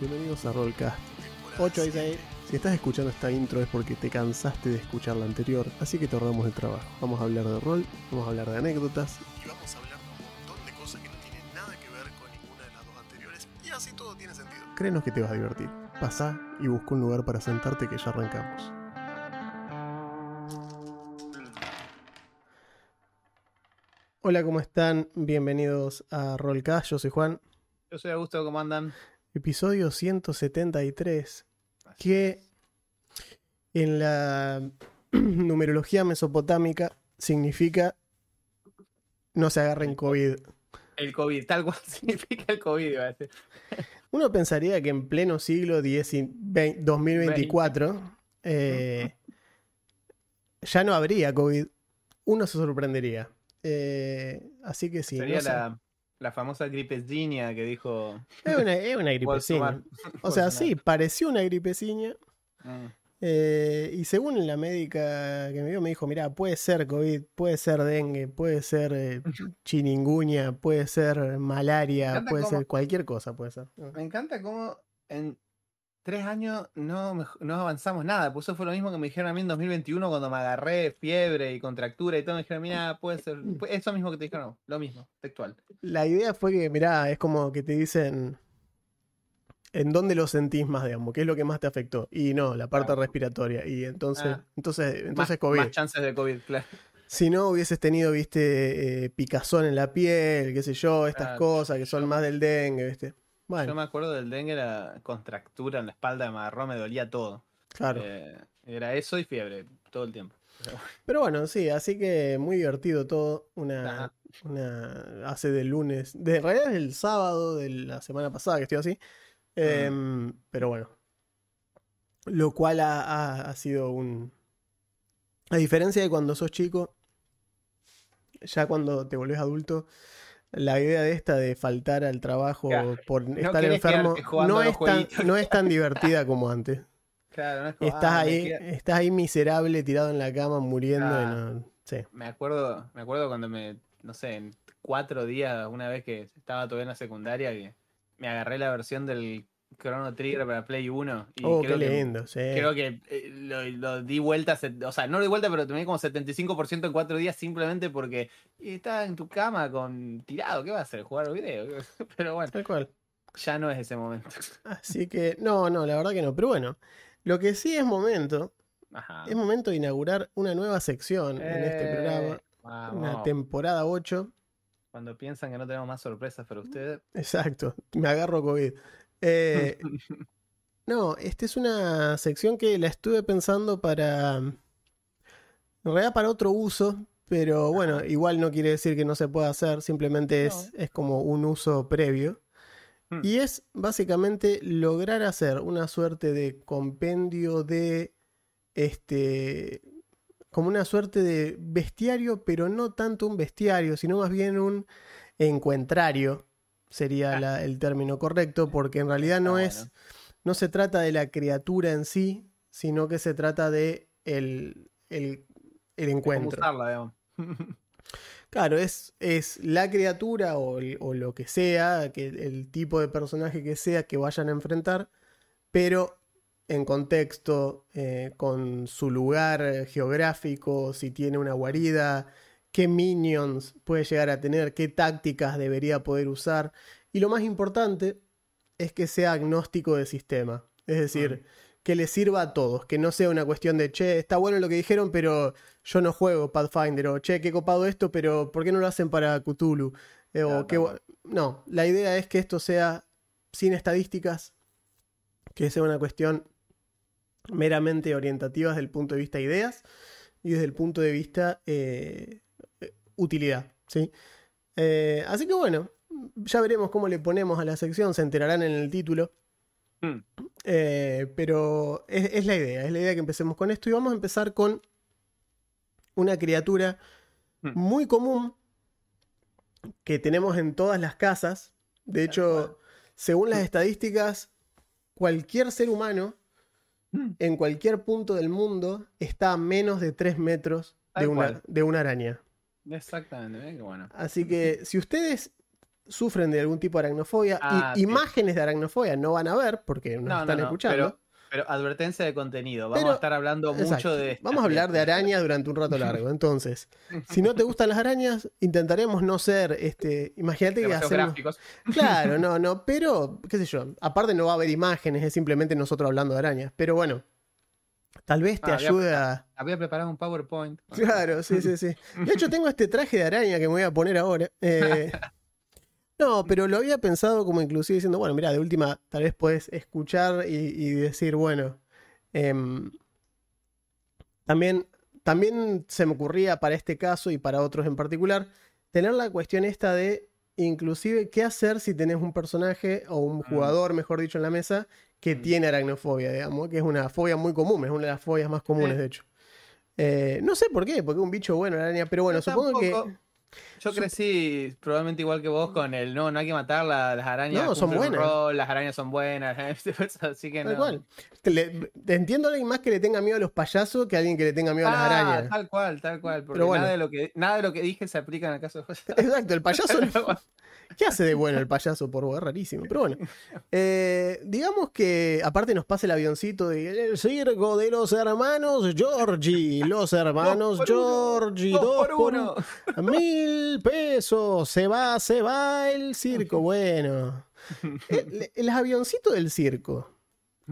bienvenidos a Rollcast 8 y 6. Si estás escuchando esta intro es porque te cansaste de escuchar la anterior, así que te ahorramos el trabajo. Vamos a hablar de rol, vamos a hablar de anécdotas y vamos a hablar de un montón de cosas que no tienen nada que ver con ninguna de las dos anteriores y así todo tiene sentido. Créenos que te vas a divertir. Pasá y busca un lugar para sentarte que ya arrancamos. Hola, ¿cómo están? Bienvenidos a Rollcast, yo soy Juan. Yo soy Augusto, ¿cómo andan? Episodio 173, que en la numerología mesopotámica significa no se agarren COVID. El COVID, tal cual significa el COVID, iba a decir. Uno pensaría que en pleno siglo X y vein- 2024 eh, ya no habría COVID. Uno se sorprendería. Eh, así que sí. Sería no sé. la, la famosa gripeciña que dijo. Es una, es una gripeciña. O sea, sí, pareció una gripeciña. Mm. Eh, y según la médica que me vio, me dijo, mira, puede ser COVID, puede ser dengue, puede ser eh, chininguña, puede ser malaria, puede cómo- ser cualquier cosa, puede ser. Me encanta cómo en tres años no, no avanzamos nada. Pues eso fue lo mismo que me dijeron a mí en 2021 cuando me agarré fiebre y contractura y todo. Me dijeron, mira, puede ser. Eso mismo que te dijeron, lo mismo, textual. La idea fue que, mirá, es como que te dicen en dónde lo sentís más, digamos, qué es lo que más te afectó. Y no, la parte Claro. respiratoria. Y entonces, Ah. entonces, Más- entonces COVID. Más chances de COVID, claro. Si no hubieses tenido, viste, eh, picazón en la piel, qué sé yo, estas Claro, cosas que son más del dengue, viste. Yo me acuerdo del dengue, la contractura en la espalda, me agarró, me dolía todo. claro. Eh, era eso y fiebre todo el tiempo. Pero bueno. Sí, así que muy divertido todo. Una, una hace del lunes. De realidad es el sábado de la semana pasada que estoy así. Em, pero bueno. Lo cual ha, ha- ha sido un. A diferencia de cuando sos chico, ya cuando te volvés adulto, la idea de esta de faltar al trabajo Claro, por estar enfermo no es, tan, no es tan divertida como antes. Claro, no es como, Estás ah, ahí, estás ahí miserable, tirado en la cama, muriendo. Ah. sí. Me acuerdo, me acuerdo cuando me, no sé, en cuatro días, una vez que estaba todavía en la secundaria, que me agarré la versión del Chrono Trigger para Play 1 y Oh, qué creo que, lindo, sí. creo que eh, lo, lo di vuelta, o sea, no lo di vuelta, pero tomé como 75% en cuatro días simplemente porque estaba en tu cama con tirado, ¿qué va a hacer? Jugar video. Pero bueno, Tal cual. ya no es ese momento. Así que, no, no, la verdad que no. Pero bueno, lo que sí es momento, Ajá. es momento de inaugurar una nueva sección en este Eh, programa. Una temporada 8. Cuando piensan que no tenemos más sorpresas para ustedes. Exacto, me agarro COVID. Eh, no, esta es una sección que la estuve pensando para. En realidad para otro uso, pero bueno, igual no quiere decir que no se pueda hacer, simplemente es, es como un uso previo. Hmm. Y es básicamente lograr hacer una suerte de compendio de este. como una suerte de bestiario, pero no tanto un bestiario, sino más bien un encuentrario, sería la- el término correcto, porque en realidad no es. bueno. no se trata de la criatura en sí, sino que se trata de el, el, el encuentro. usarla. Claro, es, es la criatura o, el- o lo que sea, que el tipo de personaje que sea que vayan a enfrentar, pero en contexto, eh, con su lugar geográfico, si tiene una guarida, qué minions puede llegar a tener, qué tácticas debería poder usar. Y lo más importante es que sea agnóstico de sistema. Es decir, que le sirva a todos, que no sea una cuestión de, che, está bueno lo que dijeron, pero yo no juego Pathfinder, o che, qué copado esto, pero ¿por qué no lo hacen para Cthulhu? Eh, o Claro, qué bu- no, la idea es que esto sea sin estadísticas, que sea una cuestión meramente orientativa desde el punto de vista ideas y desde el punto de vista eh, utilidad, ¿sí? Eh, así que bueno, ya veremos cómo le ponemos a la sección, se enterarán en el título. Hmm. Eh, pero es, es la idea, es la idea que empecemos con esto y vamos a empezar con una criatura Hmm. muy común que tenemos en todas las casas. De hecho, según las estadísticas, cualquier ser humano Hmm. en cualquier punto del mundo está a menos de 3 metros una, de una araña. Exactamente, ¿eh? qué bueno. Así que si ustedes sufren de algún tipo de aracnofobia. Ah, y imágenes de aracnofobia no van a ver porque nos No, están no, escuchando. Pero, pero advertencia de contenido. Vamos Pero- a estar hablando mucho Exacto. de. Vamos a hablar de arañas durante un rato largo. Entonces, si no te gustan las arañas, intentaremos no ser, este, imagínate que hacemos... gráficos. Claro, no, no, pero, qué sé yo, aparte no va a haber imágenes, es simplemente nosotros hablando de arañas. Pero bueno, tal vez te Ah, había- ayude a... Había preparado un PowerPoint. Claro, sí, sí, sí. De hecho, tengo este traje de araña que me voy a poner ahora. Eh, no, pero lo había pensado como inclusive diciendo, bueno, mira, de última, tal vez puedes escuchar y, y decir, bueno, em, también, también se me ocurría para este caso y para otros en particular, tener la cuestión esta de, inclusive, qué hacer si tenés un personaje o un jugador, mejor dicho, en la mesa que Mm. tiene aracnofobia, digamos, que es una fobia muy común, es una de las fobias más comunes, Sí. de hecho. Eh, no sé por qué, porque es un bicho bueno la araña, pero bueno, Yo supongo que... Yo crecí probablemente igual que vos con el no, no hay que matar la- las arañas. No, son buenas. rol, las arañas son buenas, así que Tal no. cual. Te, le- te entiendo a alguien más que le tenga miedo a los payasos que a alguien que le tenga miedo a las Ah, arañas. tal cual, tal cual. Porque Pero bueno. nada, de lo que, nada de lo que dije se aplica en el caso de José. Exacto, el payaso. no- ¿Qué hace de bueno el payaso por vos? Es rarísimo. Pero bueno. Eh, digamos que aparte nos pasa el avioncito de el circo de los hermanos Georgie. Los hermanos Dos por uno, Georgie. dos por uno. un- Mil pesos. Se va, se va el circo. Bueno. El, el avioncito del circo.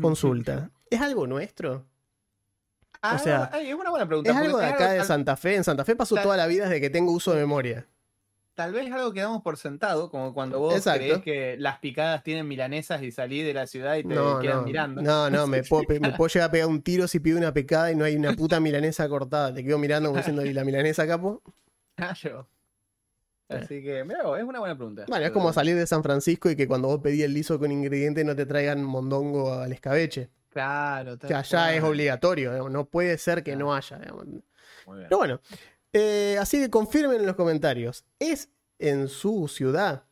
Consulta. ¿Es algo nuestro? Ah, sea, ay, es una buena pregunta. Es algo de acá de Santa Fe. En Santa Fe pasó toda la vida desde que tengo uso de memoria. Tal vez algo que damos por sentado, como cuando vos Exacto. creés que las picadas tienen milanesas y salís de la ciudad y te No, quedan no, mirando. no, no, me puedo, pe- me puedo llegar a pegar un tiro si pido una pecada y no hay una puta milanesa cortada. Te quedo mirando como diciendo, ¿y la milanesa, capo? Claro. Así que, mira, es una buena pregunta. Bueno, es como salir de San Francisco y que cuando vos pedís el liso con ingrediente no te traigan mondongo al escabeche. Claro, tal Que allá cual. es obligatorio, digamos, no puede ser que no haya. digamos. Muy bien. Pero bueno, eh, así que confirmen en los comentarios. ¿Es en su ciudad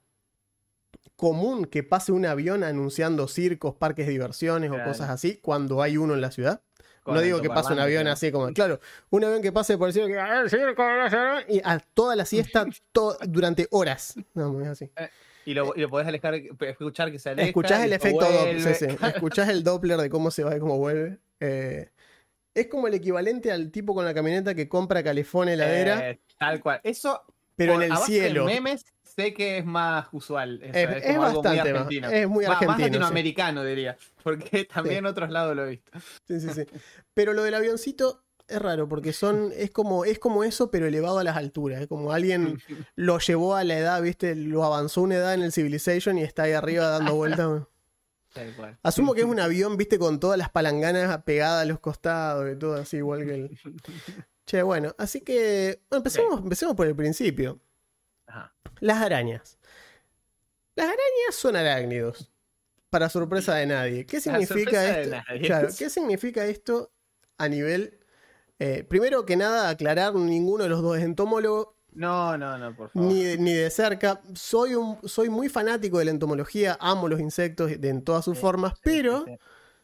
común que pase un avión anunciando circos, parques de diversiones o cosas así cuando hay uno en la ciudad? Con no digo que pase un avión así como, claro, un avión que pase por el cielo que "Ah, el circo de la ciudad", y a toda la siesta to- durante horas. No, es así. Y lo, y lo podés alejar, escuchar que se aleja. Escuchás el efecto Doppler, sí. Escuchás el Doppler de cómo se va y cómo vuelve. Eh, es como el equivalente al tipo con la camioneta que compra calefón heladera, Eh, tal cual. Eso, pero en el base de cielo. memes, sé que es más usual. eso, Es, es es muy bastante más. argentino. Es muy Más- Más argentino. sí. latinoamericano, diría. Porque también en otros lados lo he visto. Sí, sí, sí. Pero lo del avioncito es raro porque son es como es como eso pero elevado a las alturas. Es como alguien lo llevó a la edad, ¿viste? Lo avanzó una edad en el Civilization y está ahí arriba dando vueltas. Asumo que es un avión, ¿viste? Con todas las palanganas pegadas a los costados y todo así igual que el... Che, bueno, así que bueno, empecemos, empecemos por el principio. Ajá. Las arañas. Las arañas son arácnidos. Para sorpresa de nadie. ¿Qué significa esto? Claro, ¿qué significa esto a nivel. eh, primero que nada, aclarar, ninguno de los dos es entomólogo, No, no, no, por favor. ni, de- ni de cerca. Soy, un, soy muy fanático de la entomología, amo los insectos de, en todas sus Sí, formas, sí, pero, sí,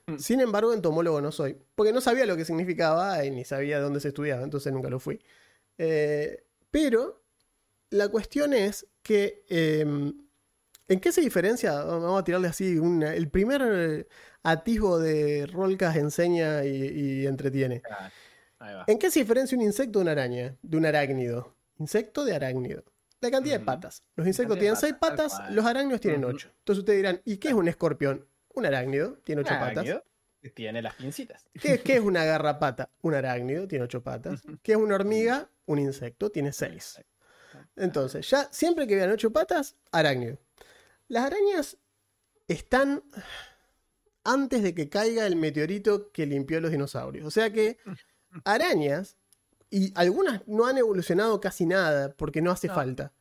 sí. sin embargo, entomólogo no soy. Porque no sabía lo que significaba y ni sabía dónde se estudiaba, entonces nunca lo fui. Eh, pero la cuestión es que. eh, ¿En qué se diferencia? Vamos a tirarle así una- el primer atisbo de Rolcas enseña y, y entretiene. Ah. ¿En qué se diferencia un insecto de una araña? De un arácnido. Insecto de arácnido. La cantidad de patas. Los insectos tienen seis patas, patas, cual. los arácnidos tienen ocho. Entonces ustedes dirán, ¿y qué es un escorpión? Un arácnido, tiene ocho patas. Arácnido, Tiene las pincitas. ¿Qué, qué es una garrapata? Un arácnido, tiene ocho patas. ¿Qué es una hormiga? Un insecto, tiene seis. Entonces, ya siempre que vean ocho patas, arácnido. Las arañas están antes de que caiga el meteorito que limpió los dinosaurios. O sea que arañas, y algunas no han evolucionado casi nada porque no hace No. falta.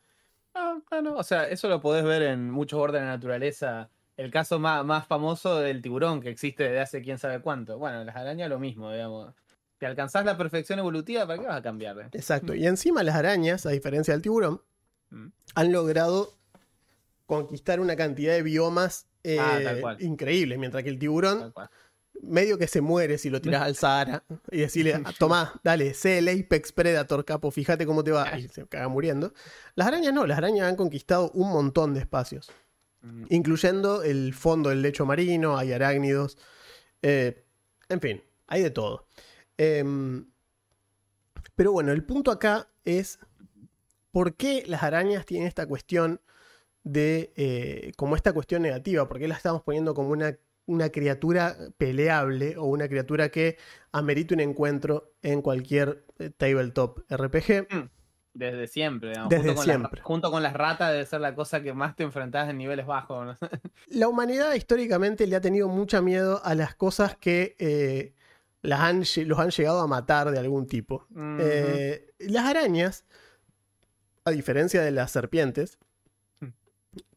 No, no, no. O sea, eso lo podés ver en muchos órdenes de la naturaleza. El caso más, más famoso del tiburón que existe desde hace quién sabe cuánto. Bueno, las arañas lo mismo, digamos. Si alcanzás la perfección evolutiva, ¿para qué vas a cambiar? Exacto. Y encima las arañas, a diferencia del tiburón, Mm. han logrado conquistar una cantidad de biomas eh, Ah, cual. increíbles, mientras que el tiburón. Medio que se muere si lo tiras al Sahara y decirle, Tomás, dale, sé el Apex Predator, capo, fíjate cómo te va. Y se caga muriendo. Las arañas no, las arañas han conquistado un montón de espacios, Mm, incluyendo el fondo del lecho marino, hay arácnidos, eh, en fin, hay de todo. Em, pero bueno, el punto acá es por qué las arañas tienen esta cuestión de, eh, como esta cuestión negativa, por qué la estamos poniendo como una, una criatura peleable o una criatura que amerita un encuentro en cualquier eh, tabletop RPG. Desde siempre, digamos. Desde junto con las- siempre. junto con las ratas debe ser la cosa que más te enfrentás en niveles bajos. ¿no? La humanidad históricamente le ha tenido mucha miedo a las cosas que eh, las han los han llegado a matar de algún tipo. Eh, las arañas, a diferencia de las serpientes, Mm.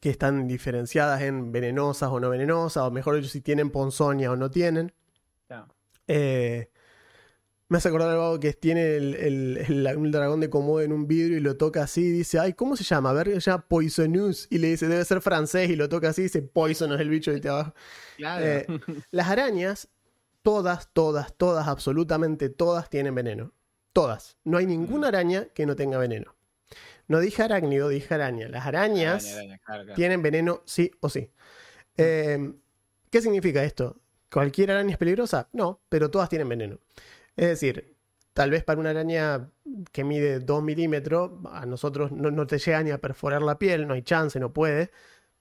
Que están diferenciadas en venenosas o no venenosas, o mejor dicho, si tienen ponzoña o no tienen, eh, me hace acordar algo que tiene el, el- el- un dragón de Komodo en un vidrio y lo toca así y dice, ay, ¿cómo se llama? A ver, se llama Poisonous. Y le dice, debe ser francés y lo toca así y dice, Poisonous el bicho de abajo. Claro. Eh, Las arañas, todas, todas, todas, absolutamente todas tienen veneno. Todas. No hay ninguna araña que no tenga veneno. No dije arácnido, dije araña. Las arañas Araña, araña, claro, claro. tienen veneno sí o sí. Eh, ¿Qué significa esto? ¿Cualquier araña es peligrosa? No, pero todas tienen veneno. Es decir, tal vez para una araña que mide 2 milímetros, a nosotros no, no te llega ni a perforar la piel, no hay chance, no puede.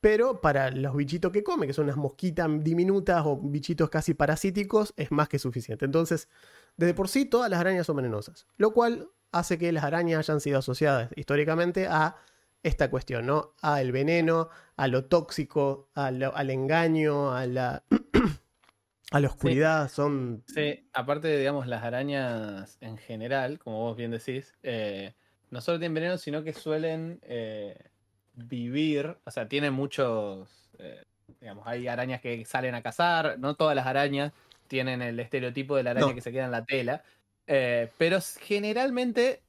Pero para los bichitos que come, que son unas mosquitas diminutas o bichitos casi parasíticos, es más que suficiente. Entonces, desde por sí, todas las arañas son venenosas. Lo cual hace que las arañas hayan sido asociadas históricamente a esta cuestión, ¿no? A el veneno, a lo tóxico, a lo- al engaño, a la, a la oscuridad. Son. Sí, aparte, de, digamos, las arañas en general, como vos bien decís, eh, no solo tienen veneno, sino que suelen eh, vivir, o sea, tienen muchos, eh, digamos, hay arañas que salen a cazar, no todas las arañas tienen el estereotipo de la araña No. que se queda en la tela, eh, pero generalmente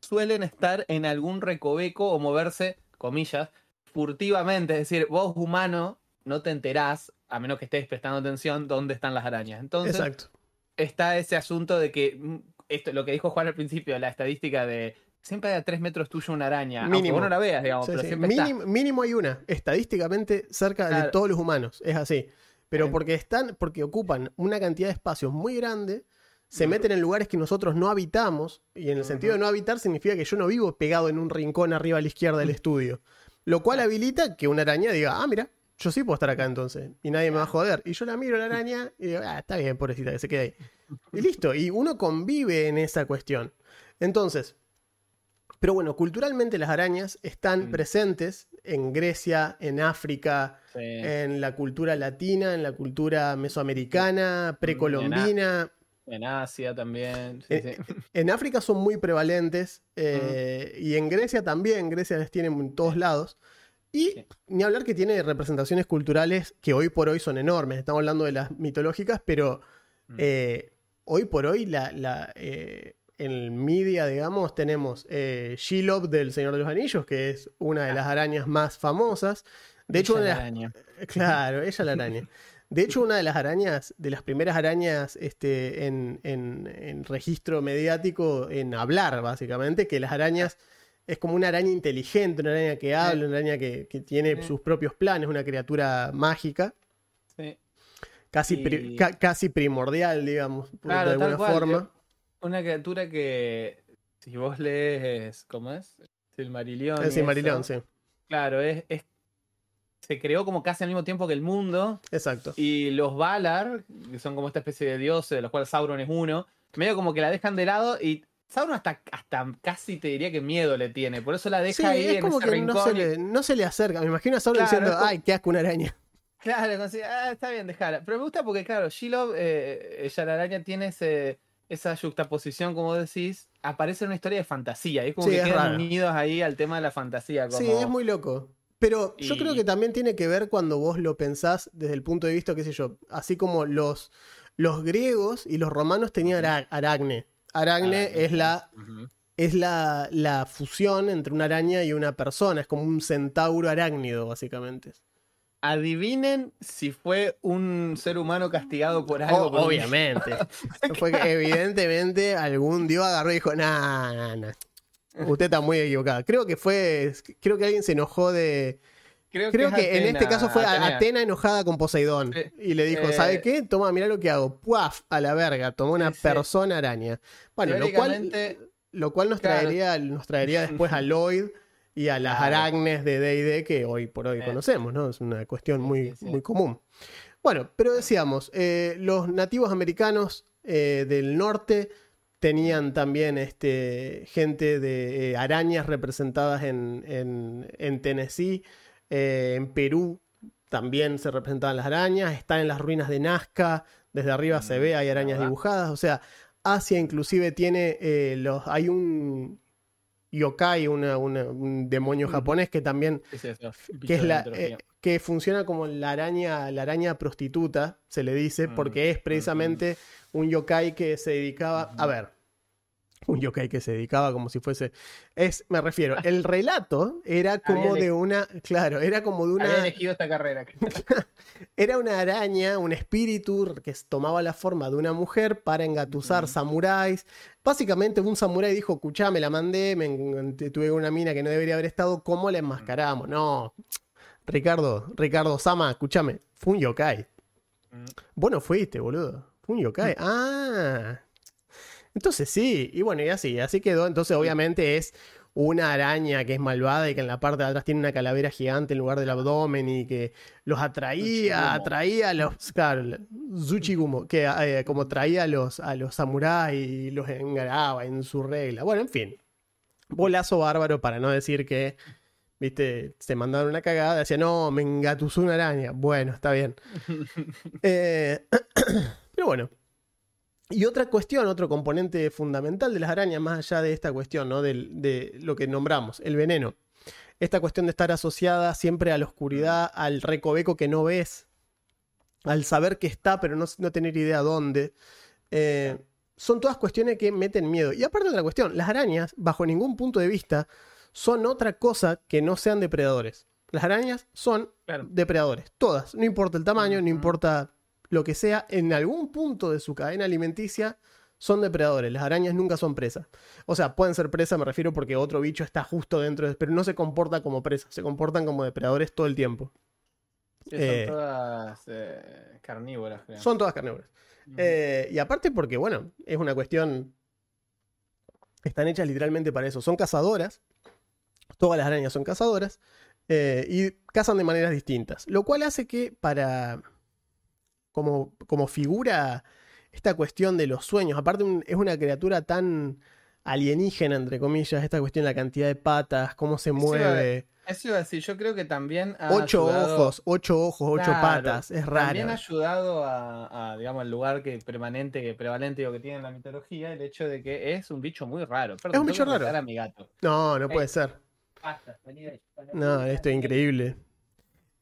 suelen estar en algún recoveco o moverse, comillas, furtivamente, es decir, vos humano no te enterás, a menos que estés prestando atención, dónde están las arañas. Entonces, Exacto. está ese asunto de que mm, esto, lo que dijo Juan al principio, la estadística de siempre hay a tres metros tuyo una araña. Mínimo. vos no la veas, digamos, Sí, pero sí. siempre está. Mínimo, mínimo hay una, estadísticamente cerca de todos los humanos, es así. Pero porque están, porque ocupan una cantidad de espacios muy grande, se meten en lugares que nosotros no habitamos, y en el sentido de no habitar significa que yo no vivo pegado en un rincón arriba a la izquierda del estudio. Lo cual habilita que una araña diga, ah, mira, yo sí puedo estar acá entonces, y nadie me va a joder. Y yo la miro a la araña y digo, ah, está bien, pobrecita, que se quede ahí. Y listo, y uno convive en esa cuestión. Entonces, pero bueno, culturalmente las arañas están Mm. presentes en Grecia, en África, Sí. en la cultura latina, en la cultura mesoamericana, precolombina. En Asia también. sí, Eh, sí. En África son muy prevalentes eh, y en Grecia también, Grecia las tienen en todos lados. Y Sí. ni hablar que tiene representaciones culturales que hoy por hoy son enormes. Estamos hablando de las mitológicas, pero Mm. eh, hoy por hoy la, la, eh, en media, digamos, tenemos eh, Shelob del Señor de los Anillos, que es una de Ah. las arañas más famosas. De hecho, Ella una de la araña. Claro, ella la araña. De hecho, una de las arañas, de las primeras arañas este, en, en- en registro mediático, en hablar, básicamente, que las arañas es como una araña inteligente, una araña que habla, una araña que, que tiene Sí. sus propios planes, una criatura mágica, Sí. casi, pri- Y- ca- casi primordial, digamos, Claro, de alguna cual, forma. Una criatura que, si vos lees, ¿cómo es? Silmarillion. El Silmarillion, sí, Claro, es, es- se creó como casi al mismo tiempo que el mundo. exacto. Y los Valar, que son como esta especie de dioses, de los cuales Sauron es uno, medio como que la dejan de lado y Sauron hasta, hasta casi te diría que miedo le tiene. Por eso la deja Sí, ahí es en como ese que no rincón. se, y- le, no se le acerca. Me imagino a Sauron Claro, diciendo, como- ay, qué asco una araña. Claro, como si, ah, está bien, dejala. Pero me gusta porque, claro, Shelob, eh, ella la araña tiene ese, esa juxtaposición, como decís, aparece en una historia de fantasía. Y es como Sí, que es quedan raro. unidos ahí al tema de la fantasía. Como... Sí, es muy loco. Pero yo Y- creo que también tiene que ver cuando vos lo pensás desde el punto de vista, qué sé yo, así como los, los griegos y los romanos tenían ara- aragne. Aragne Aragne, es la, es la, la fusión entre una araña y una persona, es como un centauro arácnido, básicamente. Adivinen si fue un ser humano castigado por algo. O- por un- obviamente. Fue que evidentemente algún dios agarró y dijo, nah, nah, nah. Usted está muy equivocada. Creo que fue, creo que alguien se enojó de... Creo, que en Atena, este caso fue a- Atenea. Atena enojada con Poseidón. Y le dijo, Eh, ¿sabe qué? Toma, mira lo que hago. ¡Puaf! A la verga. Tomó una persona araña. Bueno, lo cual, lo cual nos, Claro. traería, nos traería después a Lloyd y a las Claro. de D&D que hoy por hoy Eh. conocemos, ¿no? Es una cuestión muy, sí, sí. muy común. Bueno, pero decíamos, eh, los nativos americanos eh, del norte tenían también este, gente de eh, arañas representadas en, en- en Tennessee, eh, en Perú también se representaban las arañas, están en las ruinas de Nazca, desde arriba se Mm, ve, hay arañas dibujadas, o sea, Asia inclusive tiene eh, los, hay un yokai, una- una- un demonio japonés que también ¿qué es eso? que es la eh, que funciona como la araña la araña prostituta se le dice Mm, porque es mm, precisamente un yokai que se dedicaba a ver un yokai que se dedicaba como si fuese es me refiero el relato era como Había de una claro era como de Había una elegido esta carrera. era una araña, un espíritu que tomaba la forma de una mujer para engatusar samuráis. Básicamente un samurái dijo, escuchá, me la mandé, me tuve una mina que no debería haber estado, ¿cómo la enmascaramos? No, Ricardo, Ricardo Sama, escúchame, fue un yokai. Mm. Vos no fuiste, boludo. Un yokai. Ah. Entonces sí, y bueno, y así, así quedó. Entonces obviamente es una araña que es malvada y que en la parte de atrás tiene una calavera gigante en lugar del abdomen y que los atraía, Zuchigumo. atraía a los, claro, la- Zuchigumo, que eh, como traía a los, a los samuráis y los engaraba en su regla. Bueno, en fin, bolazo bárbaro para no decir que, viste, se mandaron una cagada, decía, no, me engatusó una araña. Bueno, está bien. Eh, pero bueno. Y otra cuestión, otro componente fundamental de las arañas, más allá de esta cuestión, ¿no? Del- de lo que nombramos, el veneno. Esta cuestión de estar asociada siempre a la oscuridad, al recoveco que no ves, al saber que está, pero no, no tener idea dónde. Eh, son todas cuestiones que meten miedo. Y aparte de otra cuestión, las arañas, bajo ningún punto de vista, son otra cosa que no sean depredadores. Las arañas son Claro. depredadores, todas, no importa el tamaño, no importa lo que sea, en algún punto de su cadena alimenticia son depredadores. Las arañas nunca son presas. O sea, pueden ser presas, me refiero porque otro bicho está justo dentro, de, pero no se comporta como presas, se comportan como depredadores todo el tiempo. Sí, Eh, son todas eh, carnívoras, creo. Son todas carnívoras. Eh, y aparte porque, bueno, es una cuestión... Están hechas literalmente para eso. Son cazadoras. Todas las arañas son cazadoras. eh, y cazan de maneras distintas. Lo cual hace que para... Como, como figura esta cuestión de los sueños. Aparte un- es una criatura tan alienígena, entre comillas, esta cuestión de la cantidad de patas, cómo se Eso mueve. Eso iba a decir, yo creo que también ha Ocho ayudado- ojos, ocho ojos, ocho Claro, patas. Es raro. También ha ayudado a, a, digamos, el lugar que permanente, que prevalente que tiene en la mitología, el hecho de que es un bicho muy raro. Perdón, Es un bicho raro. a mi gato. No, no puede ser. Basta. No, esto es increíble.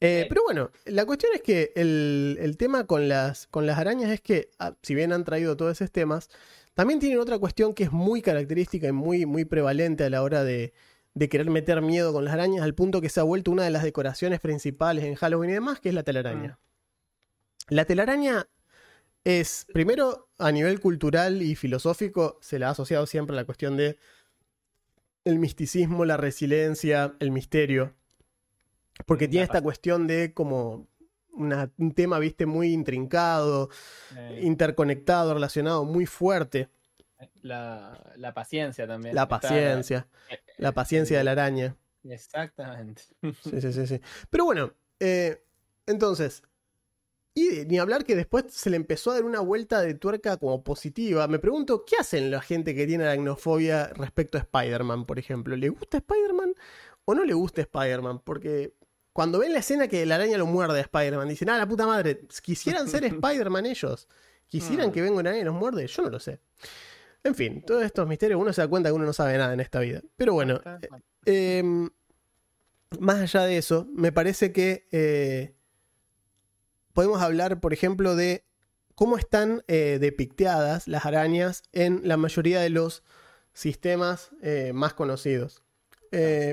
Eh, pero bueno, la cuestión es que el, el tema con las, con las arañas es que, ah, si bien han traído todos esos temas, también tienen otra cuestión que es muy característica y muy, muy prevalente a la hora de, de querer meter miedo con las arañas, al punto que se ha vuelto una de las decoraciones principales en Halloween y demás, que es la telaraña. La telaraña es, primero, a nivel cultural y filosófico, se la ha asociado siempre a la cuestión de el misticismo, la resiliencia, el misterio. Porque La tiene esta cuestión de como una- un tema, viste, muy intrincado, Eh, interconectado, relacionado, muy fuerte. la, la paciencia también. La paciencia, eh, la paciencia de la araña. Exactamente. Sí, sí, sí, sí. Pero bueno, eh, entonces, y ni hablar que después se le empezó a dar una vuelta de tuerca como positiva. Me pregunto, ¿qué hacen la gente que tiene aracnofobia respecto a Spider-Man, por ejemplo? ¿Le gusta Spider-Man o no le gusta Spider-Man? Porque cuando ven la escena que la araña lo muerde a Spider-Man, dicen, ah, la puta madre, quisieran ser Spider-Man ellos. Quisieran Mm. que venga una araña y los muerde. Yo no lo sé. En fin, todos estos misterios, uno se da cuenta que uno no sabe nada en esta vida. Pero bueno, eh, más allá de eso, me parece que eh, podemos hablar, por ejemplo, de cómo están eh, depicteadas las arañas en la mayoría de los sistemas más conocidos.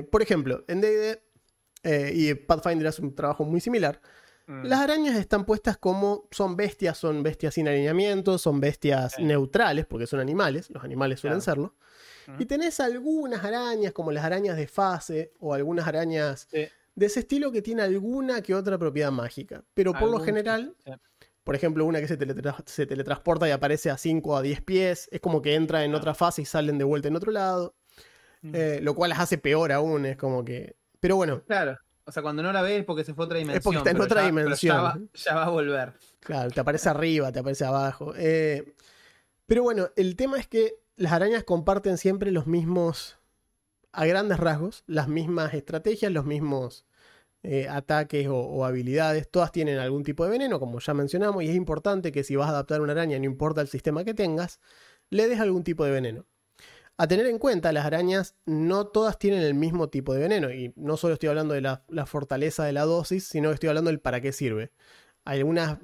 Por ejemplo, en D&D, eh, y Pathfinder hace un trabajo muy similar, Mm. Las arañas están puestas como son bestias, son bestias sin alineamiento, son bestias Sí. neutrales, porque son animales, los animales suelen Claro. serlo. Y tenés algunas arañas, como las arañas de fase, o algunas arañas Sí. de ese estilo que tiene alguna que otra propiedad mágica. Pero por lo general, sí. por ejemplo, una que se, teletra- se teletransporta y aparece a 5 a 10 pies, es como que entra en Claro. otra fase y salen de vuelta en otro lado, Mm. eh, lo cual las hace peor aún, es como que... Pero bueno, Claro. O sea, cuando no la ves es porque se fue a otra dimensión. porque está en otra ya- dimensión. Ya va, ya va a volver. Claro, te aparece arriba, te aparece abajo. Eh, pero bueno, el tema es que las arañas comparten siempre los mismos, a grandes rasgos, las mismas estrategias, los mismos eh, ataques o, o habilidades. Todas tienen algún tipo de veneno, como ya mencionamos, y es importante que si vas a adaptar una araña, no importa el sistema que tengas, le des algún tipo de veneno. A tener en cuenta, las arañas no todas tienen el mismo tipo de veneno, y no solo estoy hablando de la, fortaleza de la dosis, sino que estoy hablando del para qué sirve. Algunas,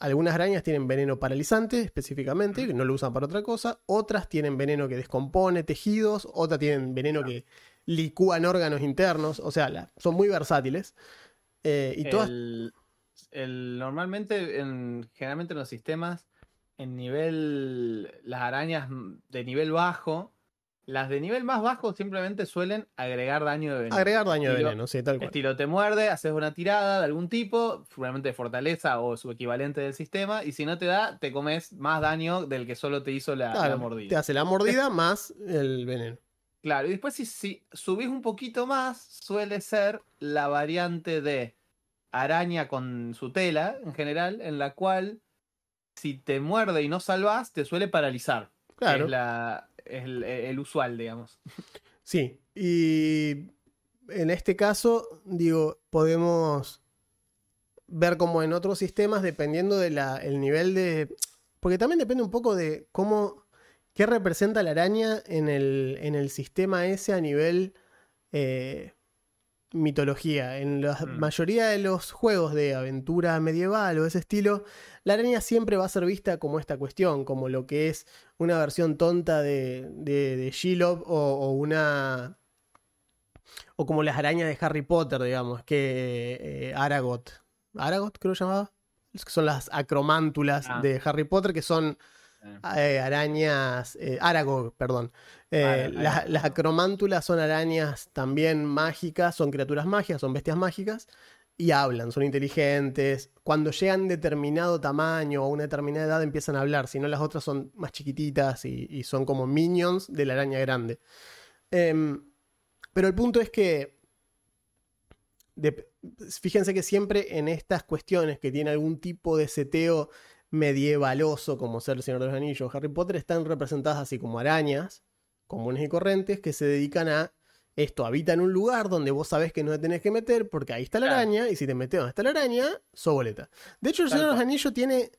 algunas arañas tienen veneno paralizante específicamente, que no lo usan para otra cosa. Otras tienen veneno que descompone tejidos. Otras tienen veneno que licúan órganos internos. O sea, son muy versátiles. Eh, y todas. El- normalmente, en, generalmente en los sistemas, en nivel, las arañas de nivel bajo, las de nivel más bajo simplemente suelen agregar daño de veneno. Agregar daño de veneno, sí, tal cual. Estilo te muerde, haces una tirada de algún tipo, probablemente de fortaleza o su equivalente del sistema, y si no te da, te comes más daño del que solo te hizo la, mordida. te hace la mordida más el veneno. Claro, y después si, si subís un poquito más, suele ser la variante de araña con su tela, en general, en la cual si te muerde y no salvas, te suele paralizar. Claro. Es, la, es el, el usual, digamos. Sí, y en este caso, digo, podemos ver como en otros sistemas, dependiendo del nivel de... Porque también depende un poco de cómo... ¿Qué representa la araña en el, en el sistema ese a nivel eh, mitología? En la Mm. mayoría de los juegos de aventura medieval o de ese estilo, la araña siempre va a ser vista como esta cuestión, como lo que es una versión tonta de, de, de Shelob o, o una. O como las arañas de Harry Potter, digamos, que eh, Aragot. ¿Aragot creo que llamaba? Son las acromántulas Ah. de Harry Potter, que son eh, arañas. eh, Aragog, perdón. Eh, las, acromántulas son arañas también mágicas, son criaturas mágicas, son bestias mágicas. Y hablan, son inteligentes. Cuando llegan determinado tamaño o una determinada edad empiezan a hablar. Si no, las otras son más chiquititas y, y son como minions de la araña grande. Em, pero el punto es que. de- fíjense que siempre en estas cuestiones que tiene algún tipo de seteo medievaloso, como ser el Señor de los Anillos Harry Potter, están representadas así como arañas comunes y corrientes que se dedican a esto. Habitan un lugar donde vos sabés que no te tenés que meter porque ahí está la araña y si te metes donde está la araña, sos boleta. De hecho, el Señor de los. Anillos tiene.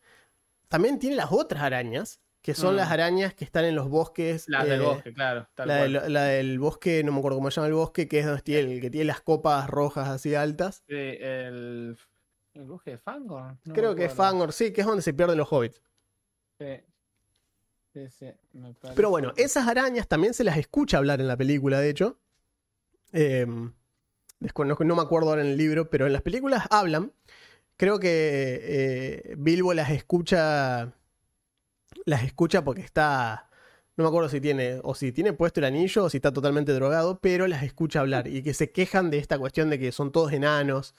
También tiene las otras arañas, que son Mm. las arañas que están en los bosques. Las del eh, bosque, claro. tal la, cual. del, la del bosque, no me acuerdo cómo se llama el bosque, que es donde tiene, el que tiene las copas rojas así altas. Sí, el, el bosque de Fangor. no Creo que es. Fangor, sí, que es donde se pierden los hobbits. Sí. Sí, sí, me parece Pero bueno, esas arañas también se las escucha hablar en la película, de hecho. Eh, desconozco, no me acuerdo ahora en el libro, pero en las películas hablan. Creo que eh, Bilbo las escucha. Las escucha porque está. No me acuerdo si tiene. O si tiene puesto el anillo o si está totalmente drogado, pero las escucha hablar. Y que se quejan de esta cuestión de que son todos enanos.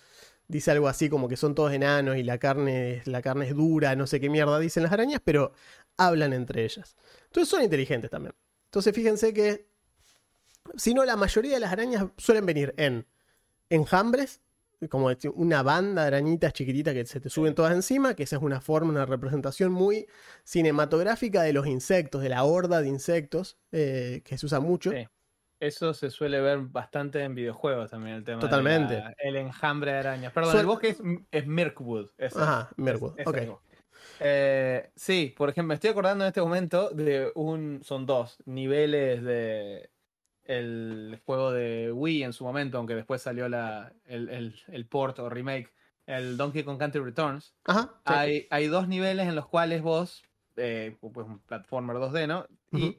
Dice algo así como que son todos enanos y la carne, la carne es dura, no sé qué mierda dicen las arañas, pero hablan entre ellas. Entonces son inteligentes también. Entonces fíjense que, si no, la mayoría de las arañas suelen venir en enjambres, como una banda de arañitas chiquititas que se te suben todas encima, que esa es una forma, una representación muy cinematográfica de los insectos, de la horda de insectos, eh, que se usa mucho. Sí. Eso se suele ver bastante en videojuegos también, el tema. de Totalmente. la- el enjambre de arañas. Perdón, el bosque es, es Mirkwood. Ajá, Mirkwood, ok. es bosque. Eh, sí, por ejemplo, me estoy acordando en este momento de un. Son dos niveles de. El juego de Wii en su momento, aunque después salió la, el, el- el port o remake, el Donkey Kong Country Returns. Ajá. sí. Hay, hay dos niveles en los cuales vos, eh, pues un platformer 2D, ¿no? Y.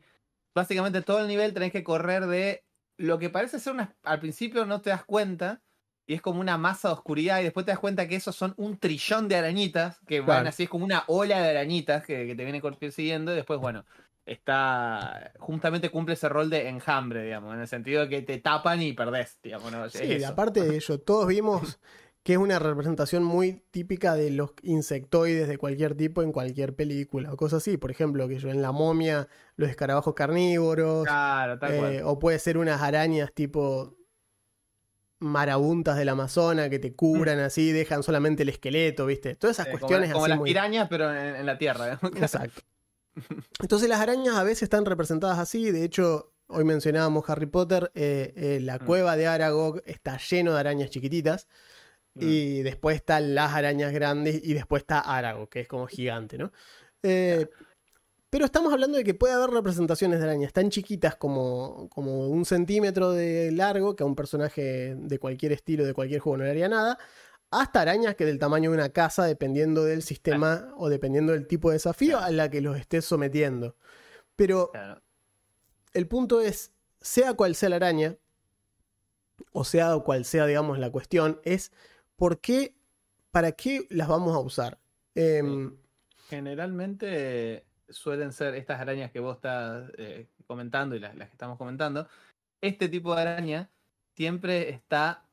básicamente todo el nivel tenés que correr de lo que parece ser una... Al principio no te das cuenta, y es como una masa de oscuridad y después te das cuenta que esos son un trillón de arañitas que van así, es como una ola de arañitas que, que te viene persiguiendo y después, bueno, está, justamente cumple ese rol de enjambre, digamos, en el sentido de que te tapan y perdés, digamos, ¿no? Es Sí, eso. aparte de ello, todos vimos que es una representación muy típica de los insectoides de cualquier tipo en cualquier película o cosas así. Por ejemplo, que yo en La momia, los escarabajos carnívoros, Claro, tal cual. eh, o puede ser unas arañas tipo marabuntas del Amazonas que te cubran así, dejan solamente el esqueleto, ¿viste? Todas esas Eh, como- cuestiones como, así las muy- pirañas, pero en, en la tierra. digamos. Exacto. Entonces las arañas a veces están representadas así. De hecho, hoy mencionábamos Harry Potter. eh, eh, la Mm. cueva de Aragog está lleno de arañas chiquititas. Mm. Y después están las arañas grandes. Y después está Aragog, que es como gigante, ¿no? Eh, pero estamos hablando de que puede haber representaciones de arañas tan chiquitas como, como un centímetro de largo, que a un personaje de cualquier estilo, de cualquier juego no le haría nada, hasta arañas que del tamaño de una casa, dependiendo del sistema o dependiendo del tipo de desafío a la que los estés sometiendo. Pero Claro. el punto es, sea cual sea la araña, o sea cual sea, digamos, la cuestión, es por qué, para qué las vamos a usar. Em, Generalmente suelen ser estas arañas que vos estás eh, comentando y las, las que estamos comentando. Este tipo de araña siempre está,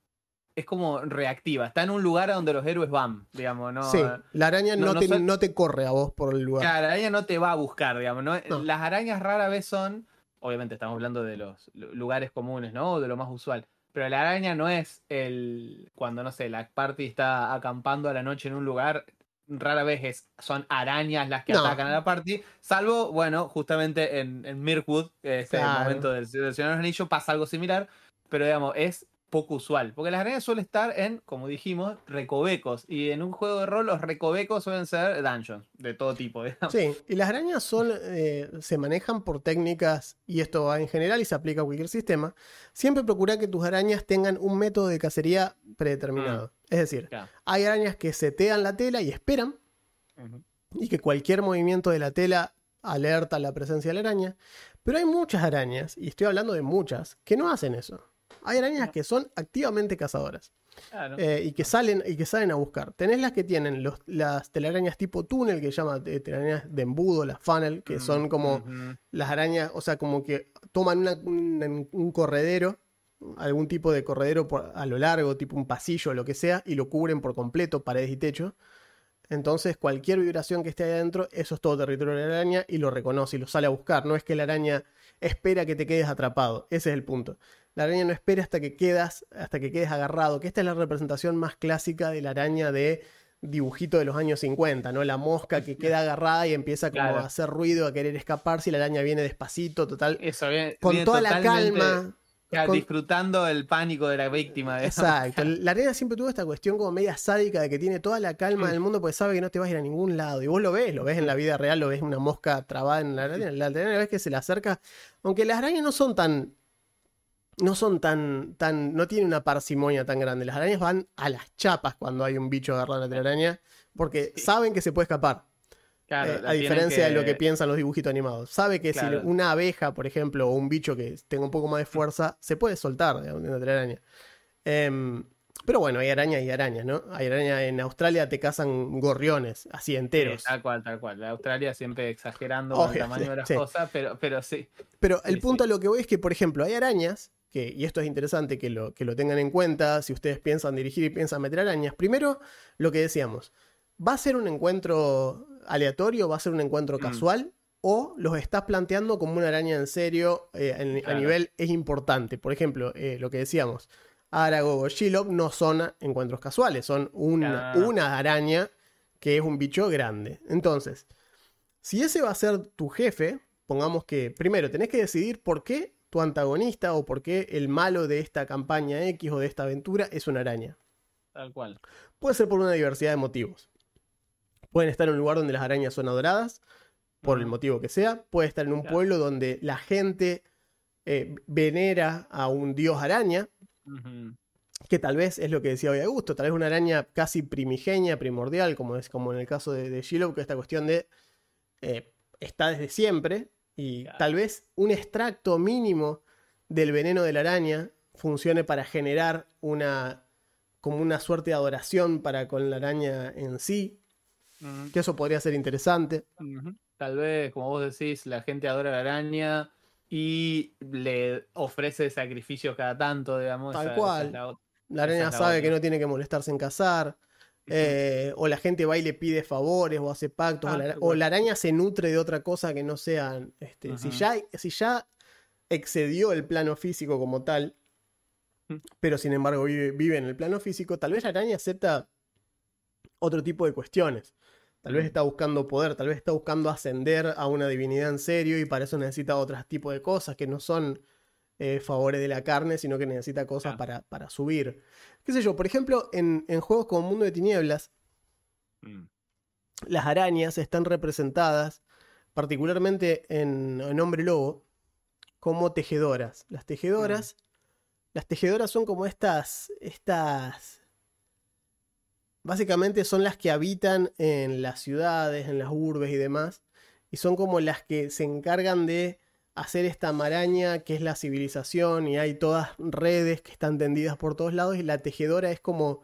es como reactiva, está en un lugar a donde los héroes van, digamos, ¿no? sí, la araña no, no- no te, no te corre a vos por el lugar. Claro, la araña no te va a buscar, digamos. Las arañas rara vez son, obviamente estamos hablando de los lu- lugares comunes, ¿no? O de lo más usual. Pero la araña no es el. Cuando, no sé, la party está acampando a la noche en un lugar, rara vez es, son arañas las que No. atacan a la party. Salvo, bueno, justamente en, en Mirkwood, que es el Claro. momento del, del Señor de los Anillos, pasa algo similar. Pero digamos, es poco usual. Porque las arañas suelen estar en, como dijimos, recovecos. Y en un juego de rol, los recovecos suelen ser dungeons, de todo tipo, digamos. Sí, y las arañas son, eh, se manejan por técnicas, y esto va en general y se aplica a cualquier sistema. Siempre procura que tus arañas tengan un método de cacería predeterminado. Es decir, Claro. hay arañas que setean la tela y esperan, y que cualquier movimiento de la tela alerta la presencia de la araña. Pero hay muchas arañas, y estoy hablando de muchas, que no hacen eso. Hay arañas que son activamente cazadoras Claro. eh, y, que salen, y que salen a buscar. Tenés las que tienen los- las telarañas tipo túnel, que se llama eh, telarañas de embudo, las funnel, que son como las arañas, o sea, como que toman una- un, un corredero, algún tipo de corredero por- a lo largo, tipo un pasillo o lo que sea, y lo cubren por completo, paredes y techo. Entonces, cualquier vibración que esté ahí adentro, eso es todo territorio de la araña y lo reconoce y lo sale a buscar. No es que la araña espera que te quedes atrapado. Ese es el punto. La araña no espera hasta que quedas, hasta que quedes agarrado. Que esta es la representación más clásica de la araña de dibujito de los años 50, ¿no? La mosca que queda agarrada y empieza como Claro. a hacer ruido, a querer escaparse y la araña viene despacito, total. Eso, viene, Con viene toda la calma. con- disfrutando el pánico de la víctima. digamos. Exacto. La araña siempre tuvo esta cuestión como media sádica de que tiene toda la calma Mm. del mundo porque sabe que no te vas a ir a ningún lado. Y vos lo ves, lo ves en la vida real, lo ves una mosca trabada en la araña. La araña ves que se le acerca. Aunque las arañas no son tan. No son tan, tan. No tienen una parsimonia tan grande. Las arañas van a las chapas cuando hay un bicho agarrado en la telaraña. Porque saben que se puede escapar. Claro, Eh, a diferencia de lo que piensan los dibujitos animados. Sabe que Claro. si una abeja, por ejemplo, o un bicho que tenga un poco más de fuerza, se puede soltar de una telaraña. Em, pero bueno, hay arañas y arañas, ¿no? Hay arañas en Australia, te cazan gorriones, así Sí, enteros. tal cual, tal cual. La Australia siempre exagerando con el tamaño de las sí. cosas, pero, pero sí. Pero el Sí, punto a lo que voy es que, por ejemplo, hay arañas, que, y esto es interesante que lo, que lo tengan en cuenta si ustedes piensan dirigir y piensan meter arañas. Primero, lo que decíamos, ¿va a ser un encuentro aleatorio? ¿Va a ser un encuentro Mm. casual? ¿O los estás planteando como una araña en serio eh, en- a nivel es importante? Por ejemplo, eh, lo que decíamos, Aragog o Shelob no son encuentros casuales, son una, Claro. una araña que es un bicho grande. Entonces, si ese va a ser tu jefe, pongamos que primero tenés que decidir por qué tu antagonista o por qué el malo de esta campaña X o de esta aventura es una araña. Tal cual. Puede ser por una diversidad de motivos. Pueden estar en un lugar donde las arañas son adoradas, por el motivo que sea. Puede estar en un Claro. pueblo donde la gente eh, venera a un dios araña, que tal vez es lo que decía hoy Augusto, tal vez una araña casi primigenia, primordial, como es como en el caso de, de Shiloh, que esta cuestión de eh, está desde siempre, y tal vez un extracto mínimo del veneno de la araña funcione para generar una, como una suerte de adoración para con la araña en sí, que eso podría ser interesante. Tal vez, como vos decís, la gente adora a la araña y le ofrece sacrificios cada tanto, digamos. Tal esa- esa es cual. la araña Esa es la sabe que no tiene que molestarse en cazar. Eh, o la gente va y le pide favores o hace pactos. Ah, o, la, tal o cual. la araña se nutre de otra cosa que no sean. Este, si, ya, si ya excedió el plano físico como tal, pero sin embargo vive, vive en el plano físico, tal vez la araña acepta otro tipo de cuestiones. Tal vez Mm. está buscando poder, tal vez está buscando ascender a una divinidad en serio y para eso necesita otros tipos de cosas que no son eh, favores de la carne, sino que necesita cosas para subir. ¿Qué sé yo? Por ejemplo, en, en juegos como Mundo de Tinieblas, Mm. las arañas están representadas, particularmente en, en Hombre Lobo, como tejedoras. Las tejedoras, las tejedoras son como estas, estas, básicamente son las que habitan en las ciudades, en las urbes y demás, y son como las que se encargan de hacer esta maraña que es la civilización y hay todas redes que están tendidas por todos lados y la tejedora es como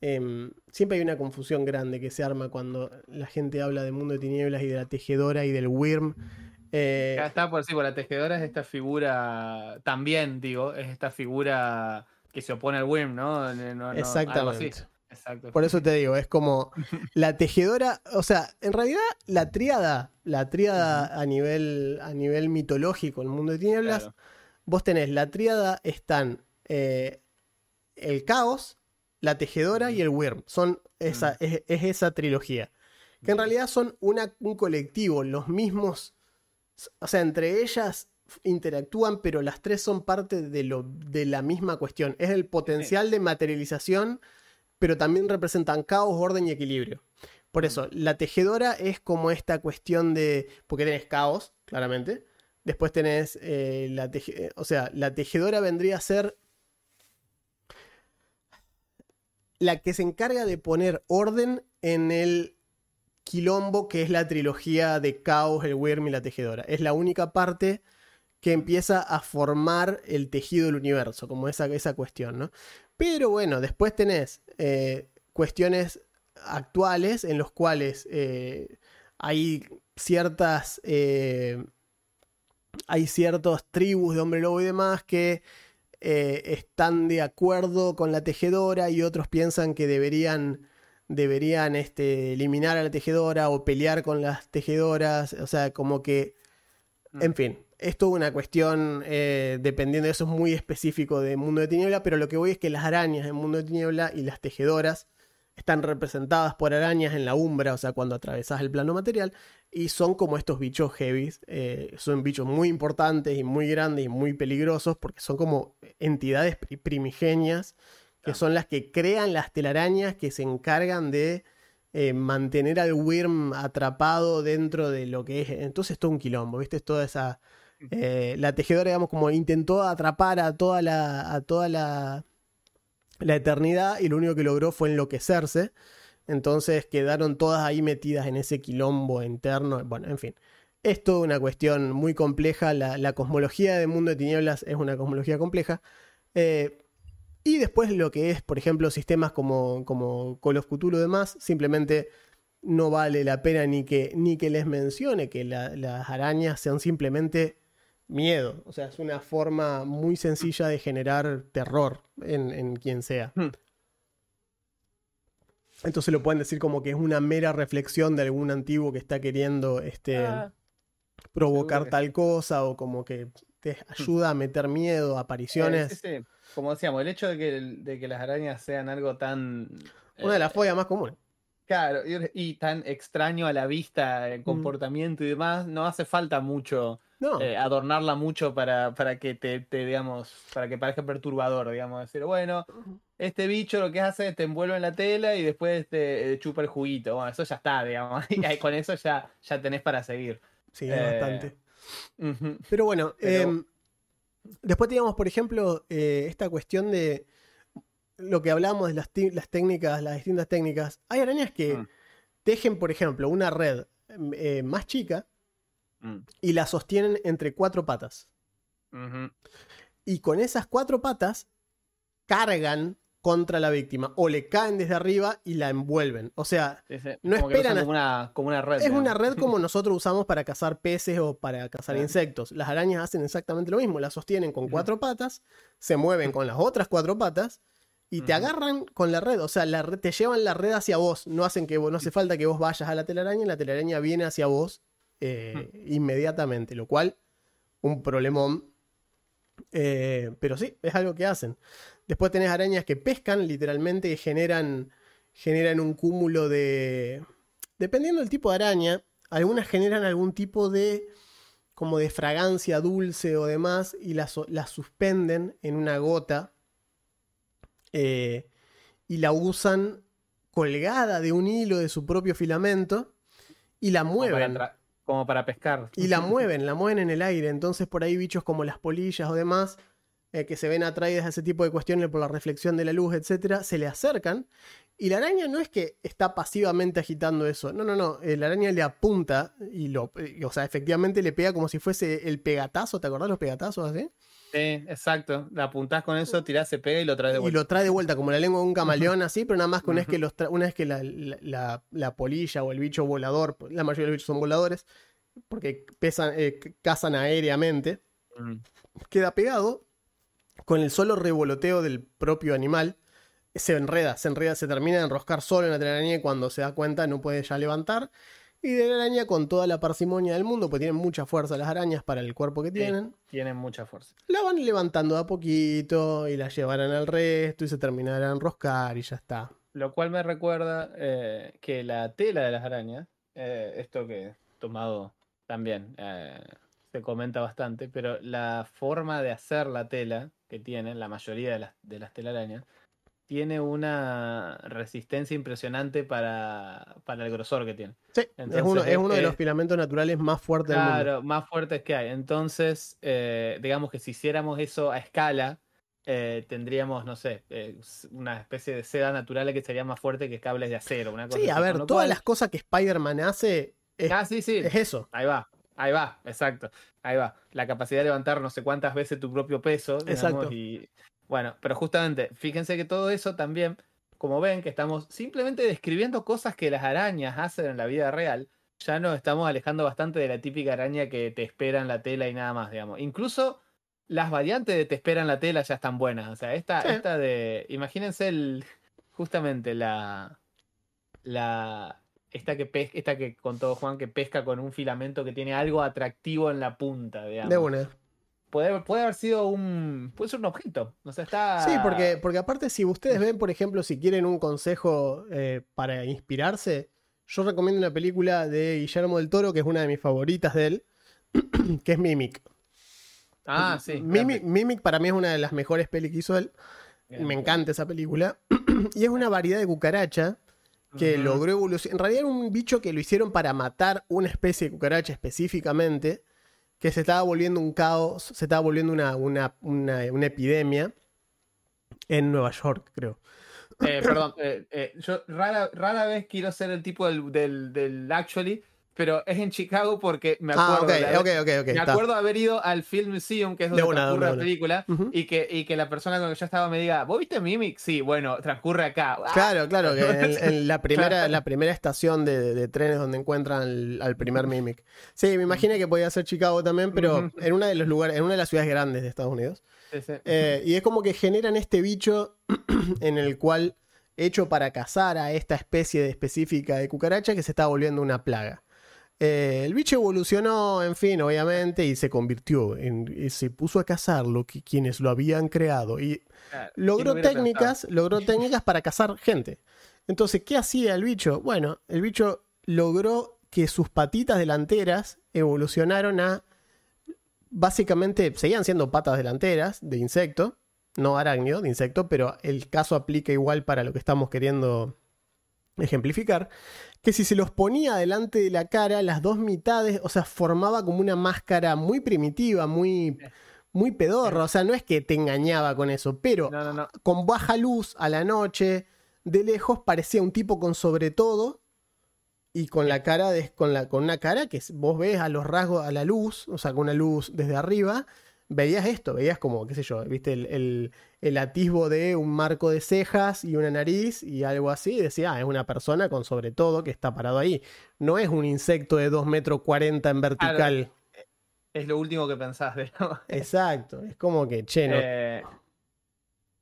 em, siempre hay una confusión grande que se arma cuando la gente habla de mundo de tinieblas y de la tejedora y del Wyrm. Eh, Acá está por sí, por la tejedora es esta figura, también digo, es esta figura que se opone al Wyrm, ¿no? Exactamente. Exacto. Por eso te digo, es como la tejedora, o sea, en realidad la tríada, la tríada a nivel, a nivel mitológico, el mundo de tinieblas, Claro. vos tenés la tríada, están eh, el caos, la tejedora y el Wyrm. Son esa, es, es esa trilogía. Que en realidad son una, un colectivo, los mismos, o sea, entre ellas interactúan, pero las tres son parte de, lo, de la misma cuestión. Es el potencial de materialización, pero también representan caos, orden y equilibrio. Por eso, la tejedora es como esta cuestión de. Porque tenés caos, claramente. Después tenés eh, la O sea, la tejedora vendría a ser. La que se encarga de poner orden en el quilombo que es la trilogía de Caos, el Wyrm y la tejedora. Es la única parte que empieza a formar el tejido del universo, como esa, esa cuestión, ¿no? Pero bueno, después tenés eh, cuestiones actuales en los cuales eh, hay ciertas. eh, hay ciertas tribus de hombre lobo y demás que eh, están de acuerdo con la tejedora y otros piensan que deberían. Deberían este, eliminar a la tejedora o pelear con las tejedoras. O sea, como que. En fin, es toda una cuestión, eh, dependiendo de eso, es muy específico de Mundo de Tiniebla, pero lo que voy es que las arañas en Mundo de Tiniebla y las tejedoras están representadas por arañas en la umbra, o sea, cuando atravesás el plano material, y son como estos bichos heavies, eh, son bichos muy importantes y muy grandes y muy peligrosos, porque son como entidades pri- primigenias, que son las que crean las telarañas que se encargan de eh, mantener al Wyrm atrapado dentro de lo que es. Entonces, todo un quilombo, ¿viste? Es toda esa. Eh, la tejedora, digamos, como intentó atrapar a toda la. a toda la. la eternidad y lo único que logró fue enloquecerse. Entonces quedaron todas ahí metidas en ese quilombo interno. Bueno, en fin. Es toda una cuestión muy compleja. La, cosmología del mundo de tinieblas es una cosmología compleja. Eh, y después lo que es, por ejemplo, sistemas como, como Call y demás, simplemente no vale la pena ni que, ni que les mencione que la- las arañas sean simplemente miedo. O sea, es una forma muy sencilla de generar terror en, en quien sea. Hmm. Entonces lo pueden decir como que es una mera reflexión de algún antiguo que está queriendo este, Ah, provocar que tal cosa o como que te ayuda a meter miedo, eh, apariciones. sí, sí. Como decíamos, el hecho de que, de que las arañas sean algo tan. Una de las eh, fobias más comunes. Claro, y, tan extraño a la vista, Mm. el comportamiento y demás, no hace falta mucho No. eh, adornarla mucho para, para que te, te, digamos, para que parezca perturbador, digamos, decir, bueno, este bicho lo que hace es te envuelve en la tela y después te eh, chupa el juguito. Bueno, eso ya está, digamos, y con eso ya, ya tenés para seguir. Sí, eh, bastante. Pero bueno, Pero- em, después teníamos, por ejemplo, esta cuestión de lo que hablamos de las, técnicas, las distintas técnicas. Hay arañas que Mm. tejen, por ejemplo, una red eh, más chica Mm. y la sostienen entre cuatro patas. Y con esas cuatro patas cargan contra la víctima. O le caen desde arriba y la envuelven. O sea, Sí, sí. No Como esperan usan a- como una, como una red. es digamos. una red como nosotros usamos para cazar peces o para cazar insectos. Las arañas hacen exactamente lo mismo. Las sostienen con cuatro patas, se mueven con las otras cuatro patas y te agarran con la red. O sea, la red- te llevan la red hacia vos. No hacen que vos- no hace falta que vos vayas a la telaraña. La telaraña viene hacia vos eh, inmediatamente. Lo cual, un problemón. Eh, pero sí, es algo que hacen. Después tenés arañas que pescan literalmente y generan, generan un cúmulo de... Dependiendo del tipo de araña, algunas generan algún tipo de como de fragancia dulce o demás y las, las suspenden en una gota eh, y la usan colgada de un hilo de su propio filamento y la Como para, mueven. como para pescar. Y la mueven, la mueven en el aire. Entonces por ahí bichos como las polillas o demás, eh, que se ven atraídas a ese tipo de cuestiones por la reflexión de la luz, etcétera, se le acercan. Y la araña no es que está pasivamente agitando eso. No, no, no. eh, la araña le apunta y lo. o sea, efectivamente le pega como si fuese el pegatazo. ¿Te acordás los pegatazos así? Sí, exacto. La apuntás con eso, tirás, se pega y lo traes de Y vuelta. lo trae de vuelta, como la lengua de un camaleón así, pero nada más que una vez que, los una vez que la, la- la- la polilla o el bicho volador, la mayoría de los bichos son voladores, porque pesan, eh, cazan aéreamente, Mm. queda pegado con el solo revoloteo del propio animal. Se enreda, se enreda, se termina de enroscar solo en la telaraña y cuando se da cuenta no puede ya levantar. Y de la araña con toda la parsimonia del mundo, pues tienen mucha fuerza las arañas para el cuerpo que Sí. tienen. Tienen mucha fuerza. La van levantando a poquito y la llevarán al resto y se terminará de enroscar y ya está. Lo cual me recuerda eh, que la tela de las arañas, eh, esto que he tomado también, eh, se comenta bastante, pero la forma de hacer la tela que tienen, la mayoría de las, de las telarañas, tiene una resistencia impresionante para, para el grosor que tiene. Sí, es uno, es uno de eh, los filamentos naturales más fuertes del mundo. Claro, más fuertes que hay. Entonces, eh, digamos que si hiciéramos eso a escala, eh, tendríamos, no sé, eh, una especie de seda natural que sería más fuerte que cables de acero. Una cosa Sí, a ver, todas cual- las cosas que Spider-Man hace es, Ah, sí, sí. es eso. Ahí va, ahí va, exacto. Ahí va. La capacidad de levantar no sé cuántas veces tu propio peso. digamos, Exacto. Y, bueno, pero justamente, fíjense que todo eso también, como ven, que estamos simplemente describiendo cosas que las arañas hacen en la vida real. Ya nos estamos alejando bastante de la típica araña que te espera en la tela y nada más, digamos. Incluso las variantes de te espera en la tela ya están buenas. O sea, esta, Sí. esta de. Imagínense el. Justamente la. La. Esta que pes- esta que contó Juan que pesca con un filamento que tiene algo atractivo en la punta, digamos. De una. Puede, puede haber sido un. Puede ser un objeto. O sea, está. Sí, porque, porque aparte, si ustedes ven, por ejemplo, si quieren un consejo eh, para inspirarse, yo recomiendo una película de Guillermo del Toro, que es una de mis favoritas de él, que es Mimic. Ah, sí. Mimic, Mimic para mí es una de las mejores pelis que hizo él. Me encanta esa película. y es una variedad de cucaracha que logró evolucionar. En realidad era un bicho que lo hicieron para matar una especie de cucaracha específicamente, que se estaba volviendo un caos, se estaba volviendo una, una, una, una epidemia en Nueva York, creo. Eh, perdón, eh, eh, yo rara, rara vez quiero ser el tipo del, del, del actually, pero es en Chicago porque me Ah, acuerdo, ok, de haber, me acuerdo haber ido al Film Museum, que es donde De una, transcurre una, la película, y, que, y que la persona con la que yo estaba me diga, ¿vos viste Mimic? Sí, bueno, transcurre acá. ¡Ah! Claro, claro, que en, en la, primera, Claro. la primera estación de, de trenes donde encuentran al, al primer Mimic. Sí, me imaginé que podía ser Chicago también, pero en una de los lugares, en una de las ciudades grandes de Estados Unidos. Sí, sí. Eh, y es como que generan este bicho en el cual, hecho para cazar a esta especie de específica de cucaracha que se está volviendo una plaga. Eh, el bicho evolucionó, en fin, obviamente, y se convirtió en. y se puso a cazar lo que quienes lo habían creado. Y Claro, ¿quién logró técnicas, logró técnicas para cazar gente. Entonces, ¿qué hacía el bicho? Bueno, el bicho logró que sus patitas delanteras evolucionaron a básicamente seguían siendo patas delanteras de insecto, no arácnido, de insecto, pero el caso aplica igual para lo que estamos queriendo ejemplificar, que si se los ponía delante de la cara, las dos mitades, o sea, formaba como una máscara muy primitiva, muy, muy pedorra, o sea, no es que te engañaba con eso, pero pensar? No, no, no. con baja luz a la noche, de lejos parecía un tipo con sobre todo y con la cara de, con la con una cara que vos ves a los rasgos a la luz, o sea, con una luz desde arriba, veías esto, veías como, qué sé yo, viste el, el, el atisbo de un marco de cejas y una nariz y algo así, y decía, ah, es una persona con sobre todo que está parado ahí. No es un insecto de 2 metros 40 en vertical. Es lo último que pensás, ¿no? Exacto, es como que, che, no. Eh,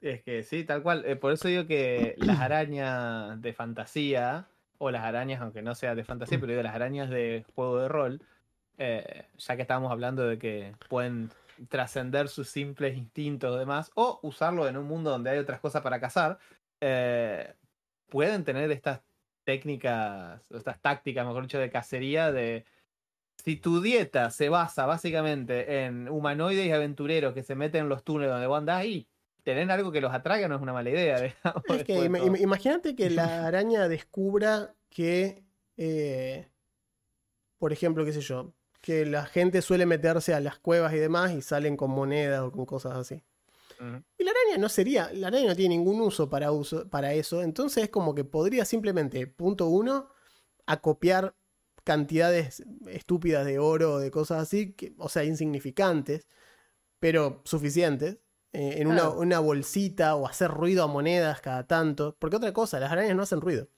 es que sí, tal cual. Eh, por eso digo que las arañas de fantasía, o las arañas, aunque no sea de fantasía, pero digo las arañas de juego de rol, eh, ya que estábamos hablando de que pueden trascender sus simples instintos y demás, o usarlo en un mundo donde hay otras cosas para cazar, eh, pueden tener estas técnicas, estas tácticas, mejor dicho, de cacería de... Si tu dieta se basa básicamente en humanoides y aventureros que se meten en los túneles donde vos andás y tener algo que los atraiga no es una mala idea. Es que imagínate que la araña descubra que, eh, por ejemplo, qué sé yo, que la gente suele meterse a las cuevas y demás y salen con monedas o con cosas así. Y la araña no sería, la araña no tiene ningún uso para, uso para eso, entonces es como que podría simplemente, punto uno, acopiar cantidades estúpidas de oro o de cosas así, que, o sea, insignificantes, pero suficientes, eh, en una, una, bolsita o hacer ruido a monedas cada tanto, porque otra cosa, las arañas no hacen ruido.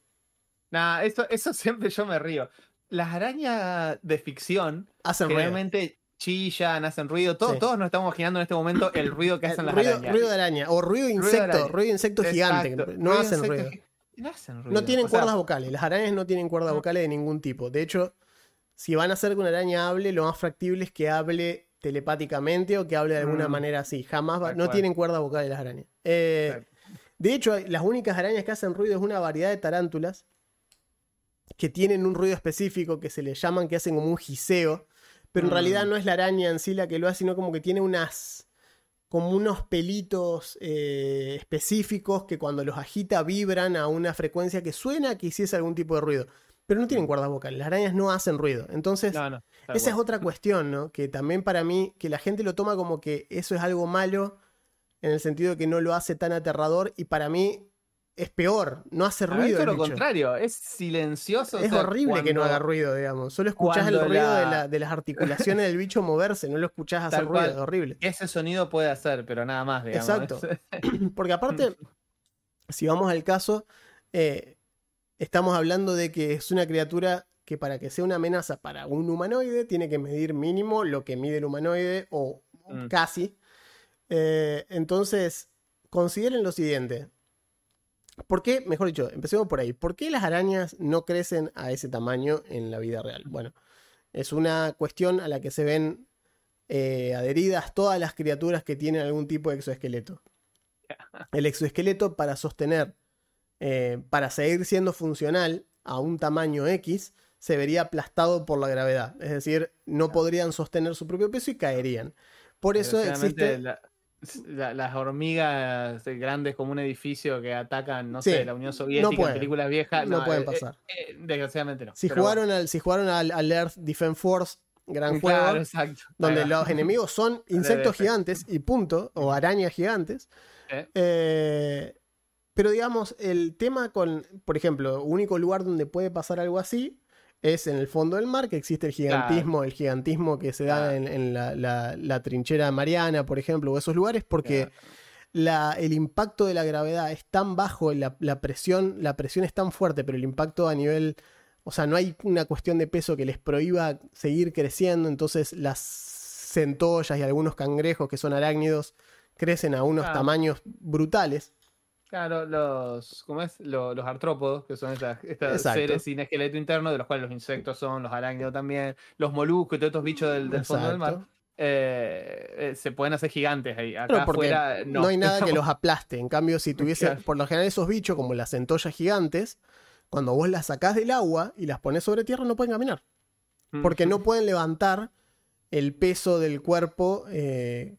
Nah, eso, eso siempre yo me río las arañas de ficción hacen realmente chillan, hacen ruido. Todos nos estamos imaginando en este momento el ruido que hacen las arañas. Ruido de araña. O ruido de insecto. Ruido de, insecto gigante. No hacen ruido. No, hacen ruido. no tienen cuerdas vocales. Las arañas no tienen cuerdas vocales de ningún tipo. De hecho, si van a hacer que una araña hable, lo más factible es que hable telepáticamente o que hable de alguna mm. manera así. Jamás no tienen cuerdas vocales las arañas. Eh, de hecho, las únicas arañas que hacen ruido es una variedad de tarántulas que tienen un ruido específico que se le llaman, que hacen como un giseo, pero en realidad mm. no es la araña en sí la que lo hace, sino como que tiene unas como unos pelitos eh, específicos que cuando los agita vibran a una frecuencia que suena que hiciese algún tipo de ruido. Pero no tienen mm. cuerdas vocales, las arañas no hacen ruido. Entonces, esa es otra cuestión, ¿no? Que también para mí, que la gente lo toma como que eso es algo malo, en el sentido de que no lo hace tan aterrador, y para mí es peor, no hace ruido. Es lo contrario, es silencioso. Es horrible que no haga ruido, digamos. Solo escuchás el ruido de, las articulaciones del bicho moverse, no lo escuchás hacer ruido, es horrible. Ese sonido puede hacer, pero nada más, digamos. Exacto. Porque aparte, si vamos al caso, eh, estamos hablando de que es una criatura que para que sea una amenaza para un humanoide tiene que medir mínimo lo que mide el humanoide o mm. casi. Eh, entonces, consideren lo siguiente ¿Por qué, mejor dicho, empecemos por ahí, ¿por qué las arañas no crecen a ese tamaño en la vida real? Bueno, es una cuestión a la que se ven eh, adheridas todas las criaturas que tienen algún tipo de exoesqueleto. El exoesqueleto para sostener, eh, para seguir siendo funcional a un tamaño X, se vería aplastado por la gravedad. Es decir, no podrían sostener su propio peso y caerían. Por eso existe las hormigas grandes como un edificio que atacan, no sé, la Unión Soviética en películas viejas. No, pueden eh, pasar. Eh, desgraciadamente no. Si jugaron, al, si jugaron al, Earth Defense Force, gran juego, donde los enemigos son insectos gigantes y punto, o arañas gigantes. Eh, pero digamos, el tema con, por ejemplo, único lugar donde puede pasar algo así es en el fondo del mar que existe el gigantismo, el gigantismo que se da en, la, trinchera mariana, por ejemplo, o esos lugares, porque el impacto de la gravedad es tan bajo, la, presión, la presión es tan fuerte, pero el impacto a nivel, o sea, no hay una cuestión de peso que les prohíba seguir creciendo, entonces las centollas y algunos cangrejos que son arácnidos crecen a unos tamaños brutales. Claro, los, ¿cómo es? Los, artrópodos, que son estas, seres sin esqueleto interno, de los cuales los insectos son, los arácnidos también, los moluscos y todos estos bichos del, fondo del mar. Eh, eh, se pueden hacer gigantes ahí. Acá afuera, no. hay nada que los aplaste. En cambio, si tuviese, por lo general, esos bichos, como las centollas gigantes, cuando vos las sacás del agua y las pones sobre tierra, no pueden caminar. Mm. Porque no pueden levantar el peso del cuerpo eh,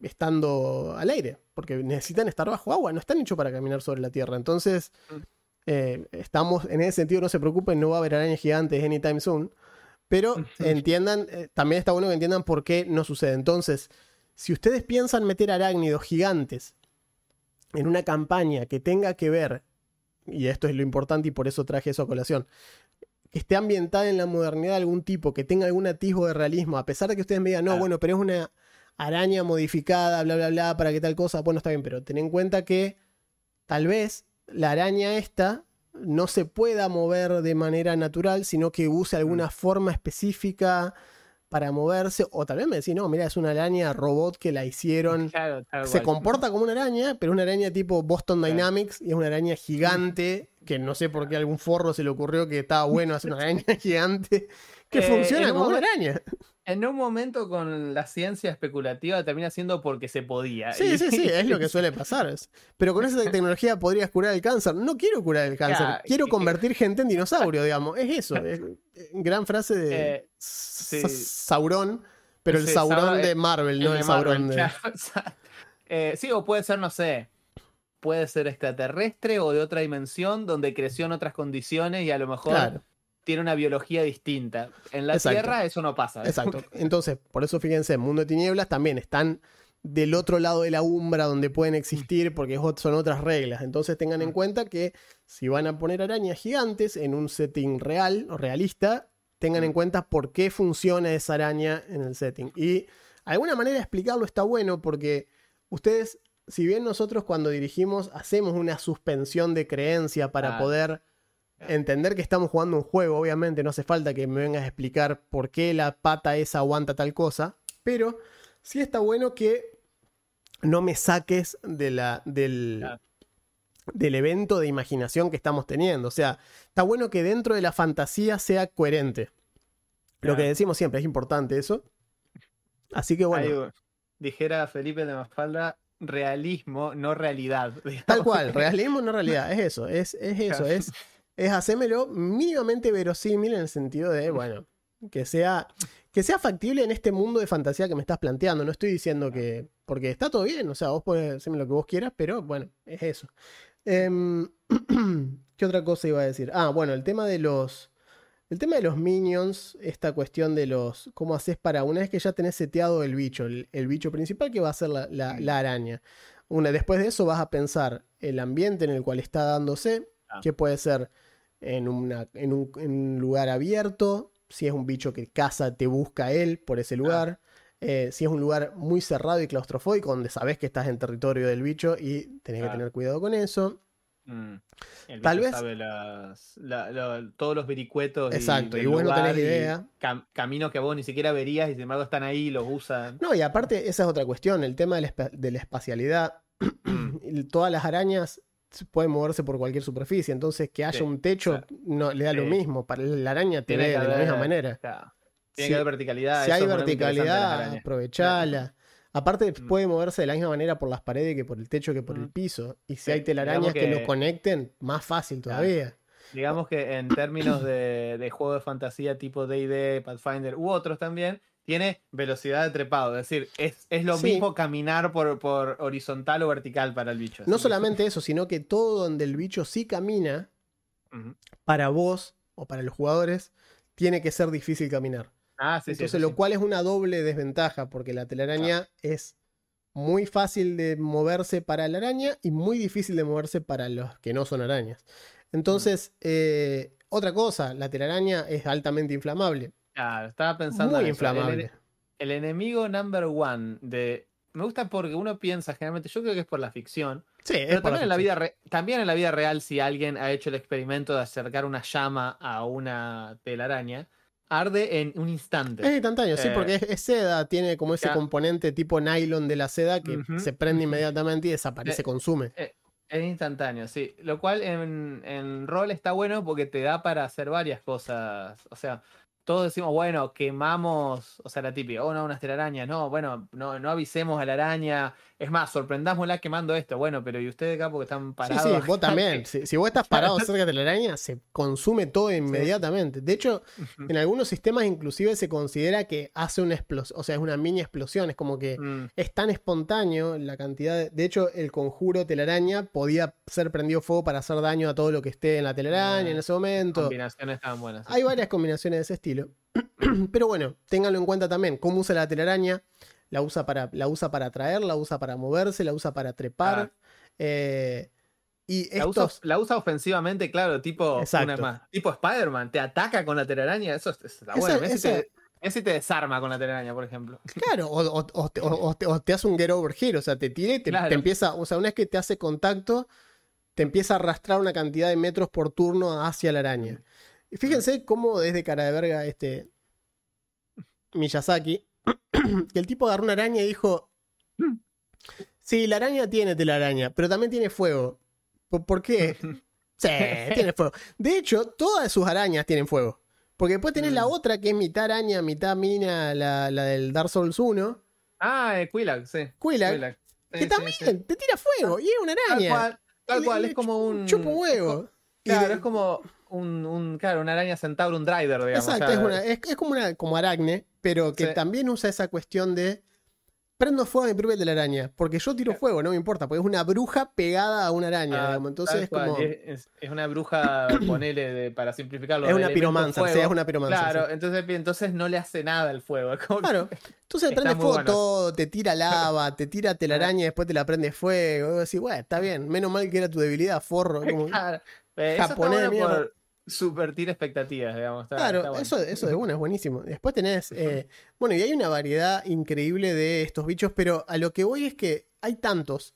estando al aire porque necesitan estar bajo agua, no están hechos para caminar sobre la tierra. Entonces, mm. eh, estamos, en ese sentido, no se preocupen, no va a haber arañas gigantes anytime soon. Pero entiendan, eh, también está bueno que entiendan por qué no sucede. Entonces, si ustedes piensan meter arácnidos gigantes en una campaña que tenga que ver, y esto es lo importante y por eso traje eso a colación, que esté ambientada en la modernidad de algún tipo, que tenga algún atisbo de realismo, a pesar de que ustedes me digan, no, bueno, pero es una araña modificada, bla, bla, bla, para que tal cosa. Bueno, está bien, pero ten en cuenta que tal vez la araña esta no se pueda mover de manera natural, sino que use alguna forma específica para moverse. O tal vez me decís, no, mira, es una araña robot que la hicieron. Claro, Se comporta como una araña, pero una araña tipo Boston Claro. Dynamics y es una araña gigante que no sé por qué a algún forro se le ocurrió que estaba bueno hacer una araña gigante que Eh, funciona como una araña. En un momento con la ciencia especulativa termina siendo porque se podía. Sí, Y- sí, sí, es lo que suele pasar. Pero con esa tecnología podrías curar el cáncer. No quiero curar el cáncer, quiero convertir gente en dinosaurio, digamos. Es eso. Es, eh, gran frase de Eh, sí. Sauron, pero el Sí, Sauron, de eh, Marvel, no El el de Marvel. Eh, sí, o puede ser, no sé, puede ser extraterrestre o de otra dimensión donde creció en otras condiciones y a lo mejor Claro. Tiene una biología distinta. En la Exacto. Tierra eso no pasa. ¿eh? Exacto. Entonces, por eso fíjense, Mundo de Tinieblas también están del otro lado de la umbra donde pueden existir porque es ot- son otras reglas. Entonces tengan en Mm. cuenta que si van a poner arañas gigantes en un setting real o realista, tengan en Mm. cuenta por qué funciona esa araña en el setting. Y alguna manera de explicarlo está bueno porque ustedes, si bien nosotros cuando dirigimos hacemos una suspensión de creencia para Claro. poder entender que estamos jugando un juego, obviamente no hace falta que me vengas a explicar por qué la pata esa aguanta tal cosa, pero sí está bueno que no me saques de la, del, Claro. del evento de imaginación que estamos teniendo. O sea, está bueno que dentro de la fantasía sea coherente. Lo que decimos siempre, es importante eso. Así que bueno, Ahí, dijera Felipe de Mafalda, realismo, no realidad. digamos. Tal cual, realismo no realidad, es eso, es, es eso, Claro. es, es hacérmelo mínimamente verosímil en el sentido de, bueno, que sea, que sea factible en este mundo de fantasía que me estás planteando. No estoy diciendo que, porque está todo bien, o sea, vos podés hacerme lo que vos quieras, pero bueno, es eso. Em, ¿Qué otra cosa iba a decir? Ah, bueno, el tema de los... El tema de los minions, esta cuestión de los. ¿Cómo haces para una vez que ya tenés seteado el bicho? El, el bicho principal que va a ser la, la- la araña. Una, después de eso vas a pensar el ambiente en el cual está dándose, Ah. que puede ser en, una, en, un, en un lugar abierto, si es un bicho que caza, te busca él por ese lugar. Eh, si es un lugar muy cerrado y claustrofóbico, donde sabes que estás en territorio del bicho y tenés que tener cuidado con eso. Mm. El Tal vez- sabe las- la- la- todos los vericuetos. y Exacto, y vos no tenés y idea. cam- caminos que vos ni siquiera verías y sin embargo están ahí, los usan. No, y aparte, esa es otra cuestión, el tema de la, espa- de la espacialidad. Y Todas las arañas se pueden moverse por cualquier superficie, entonces que haya Sí, un techo claro. no le da lo mismo. Para la araña te Tiene ve de la misma manera. Claro. Tiene Si- que haber verticalidad. Si hay verticalidad, aprovechala. Aparte, Mm. puede moverse de la misma manera por las paredes que por el techo que por el Mm. piso. Y si Sí, hay telarañas que... lo conecten, más fácil todavía. Digamos que en términos de, de juego de fantasía tipo DD, Pathfinder u otros también, tiene velocidad de trepado. Es decir, es, es lo Sí. mismo caminar por, por horizontal o vertical para el bicho. No solamente eso, sino que todo donde el bicho sí camina, para vos o para los jugadores, tiene que ser difícil caminar. Ah, sí, sí, Entonces, lo cual es una doble desventaja, porque la telaraña es muy fácil de moverse para la araña y muy difícil de moverse para los que no son arañas. Entonces, eh, otra cosa, la telaraña es altamente inflamable. Claro, estaba pensando Muy en eso. El- inflamable. El, enemigo number one de. Me gusta porque uno piensa generalmente, yo creo que es por la ficción, Sí, es por también en, la vida re- también en la vida real, si alguien ha hecho el experimento de acercar una llama a una telaraña, arde en un instante. Es instantáneo, sí, Eh, porque es, es seda, tiene como ese ya. componente tipo nylon de la seda que se prende inmediatamente y desaparece, Eh, consume. Es instantáneo, sí. Lo cual en, en rol está bueno porque te da para hacer varias cosas. O sea, todos decimos, bueno, quemamos, o sea, la típica, oh no, unas telarañas, no, bueno, no, no avisemos a la araña. Es más, sorprendámosla quemando esto. Bueno, pero ¿y ustedes acá porque están Sí, parados? sí, acá? vos también. Si, si vos estás parado cerca de la araña, se consume todo inmediatamente. De hecho, en algunos sistemas inclusive se considera que hace una explosión, o sea, es una mini explosión, es como que Mm, es tan espontáneo la cantidad de... De hecho, el conjuro telaraña podía ser prendido fuego para hacer daño a todo lo que esté en la telaraña en ese momento. combinaciones estaban buenas. sí. Hay varias combinaciones de ese estilo. Pero bueno, ténganlo en cuenta también. ¿Cómo usa la telaraña? La usa para, la usa para atraer, la usa para moverse, la usa para trepar. Eh, y La usa, la usa ofensivamente, claro, tipo, una más, tipo Spider-Man, te ataca con la telaraña, eso es- está Esa- bueno. mirá si esa- te- Ese te desarma con la telaraña, por ejemplo. Claro, o, o- te, o- o te- o te hace un get over here, o sea, te tira y te, Claro. te empieza, o sea, una vez que te hace contacto, te empieza a arrastrar una cantidad de metros por turno hacia la araña. Y fíjense cómo desde cara de verga este Miyazaki, que el tipo agarró una araña y dijo, sí, la araña tiene telaraña, pero también tiene fuego. ¿Por, qué? Sí, tiene fuego. De hecho, todas sus arañas tienen fuego. Porque después tenés la Mm. otra que es mitad araña, mitad mina, la, la del Dark Souls 1, Ah, eh, Quilag, sí. Quilag. Sí, que sí, también sí. te tira fuego y es una Tal araña. cual, tal cual, es como un. Chupa un huevo. Claro, de- es como un, un, claro, una araña centauro, un drider, digamos. Exacto, o sea, es, una- es- es como una como aracne, pero que Sí. también usa esa cuestión de prendo fuego a mi propia telaraña, porque yo tiro fuego, no me importa, porque es una bruja pegada a una araña, ah, digamos. Entonces es como Es, una bruja, ponele, de- para simplificarlo. es una fuego. sí, es una piromancer. Claro, sí. entonces, entonces no le hace nada el fuego. como Claro. Entonces prende fuego bueno. todo, te tira lava, te tira telaraña y después te la prende fuego. Y decís, bueno, está bien, menos mal que era tu debilidad, forro. como- Claro. Eh, Japonés de está bueno mierda. por subvertir expectativas, digamos. está- Claro, está bueno. eso, eso de una es buenísimo. Después tenés. eh, bueno, y hay una variedad increíble de estos bichos, pero a lo que voy es que hay tantos.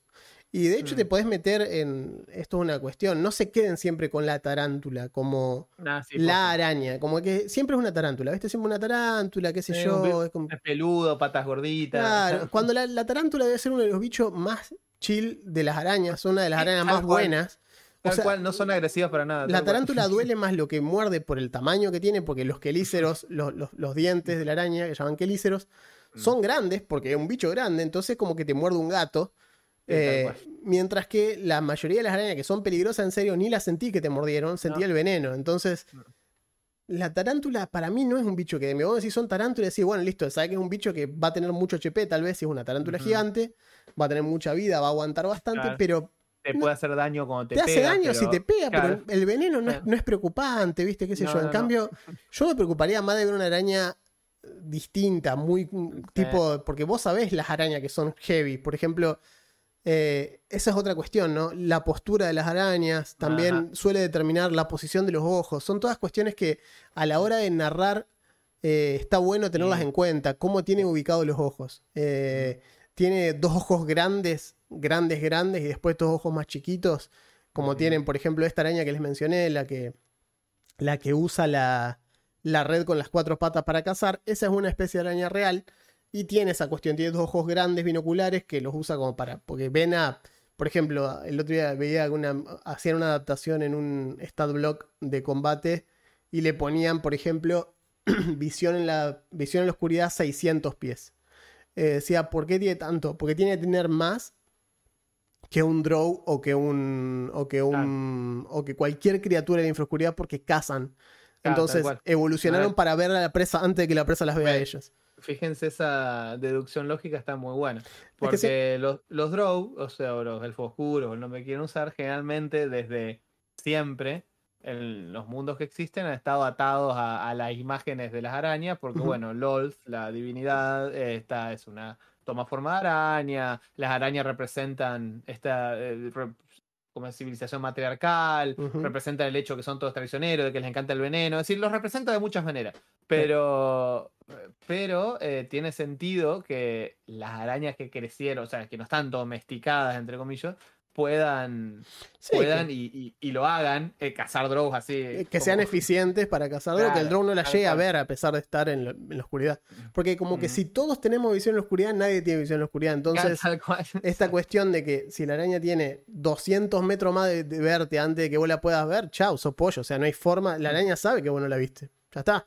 Y de hecho Mm. te podés meter en. Esto es una cuestión. No se queden siempre con la tarántula, como Ah, sí, la araña. Como que siempre es una tarántula, ¿viste? Siempre una tarántula, qué sé yo. es como- peludo, patas gorditas. Claro, cuando la, la tarántula debe ser uno de los bichos más chill de las arañas, una de las arañas más cual. Buenas. O Tal sea, cual, no son agresivas para nada. La tal cual. tarántula duele más lo que muerde por el tamaño que tiene, porque los quelíceros, los, los- los dientes de la araña, que llaman quelíceros, Mm. son grandes, porque es un bicho grande, entonces como que te muerde un gato. Tal Eh, mientras que la mayoría de las arañas que son peligrosas en serio, ni las sentí que te mordieron, sentí No. el veneno. Entonces, No. la tarántula para mí no es un bicho que me vos decís son tarántulas y decís, bueno, listo, sabes que es un bicho que va a tener mucho HP, tal vez si es una tarántula gigante, va a tener mucha vida, va a aguantar bastante, Claro. pero Te puede hacer daño cuando te, te, hace pega, daño si te pega, claro. pero el veneno no es, Claro. no es preocupante, ¿viste? ¿Qué sé No, yo? En no. cambio, yo me preocuparía más de ver una araña distinta, muy tipo, porque vos sabés las arañas que son heavy. Por ejemplo, eh, esa es otra cuestión, ¿no? La postura de las arañas también Ajá. suele determinar la posición de los ojos. Son todas cuestiones que a la hora de narrar eh, está bueno tenerlas Sí. en cuenta. Cómo tiene ubicados los ojos. Eh, tiene dos ojos grandes, grandes, grandes, y después dos ojos más chiquitos. Como tienen, por ejemplo, esta araña que les mencioné, la que, la que usa la, la red con las cuatro patas para cazar. Esa es una especie de araña real. Y tiene esa cuestión, tiene dos ojos grandes binoculares que los usa como para. Porque ven a. Por ejemplo, el otro día veía una. Hacían una adaptación en un stat block de combate. Y le ponían, por ejemplo, visión en la. Visión en la oscuridad 600 pies. Eh, decía, ¿por qué tiene tanto? Porque tiene que tener más que un draw o que un. o que un. o que cualquier criatura de la infraoscuridad porque cazan. Entonces evolucionaron para ver a la presa antes de que la presa las vea a Ve. ellos. Fíjense, esa deducción lógica está muy buena. que Porque sí. los, los Drow, o sea, o los elfos oscuros, o el nombre que quieren usar, generalmente desde siempre, en los mundos que existen, han estado atados a, a las imágenes de las arañas, porque, bueno, Lolth, la divinidad, eh, esta es una toma forma de araña, las arañas representan esta eh, re- como civilización matriarcal, Ujú. representan el hecho que son todos traicioneros, de que les encanta el veneno, es decir, los representa de muchas maneras. Pero, pero eh, tiene sentido que las arañas que crecieron, o sea, que no están domesticadas, entre comillas, puedan, Sí, puedan que, y, y- y lo hagan, eh, cazar drows así. eh, que como- sean eficientes para cazar, que el Claro, drone no la tal llegue a ver a pesar de estar en, la- en la oscuridad. Porque como que si todos tenemos visión en la oscuridad, nadie tiene visión en la oscuridad. Entonces, esta cuestión de que si la araña tiene 200 metros más de, de verte antes de que vos la puedas ver, chau, sos pollo. O sea, no hay forma. La araña sabe que vos no la viste. Ya está.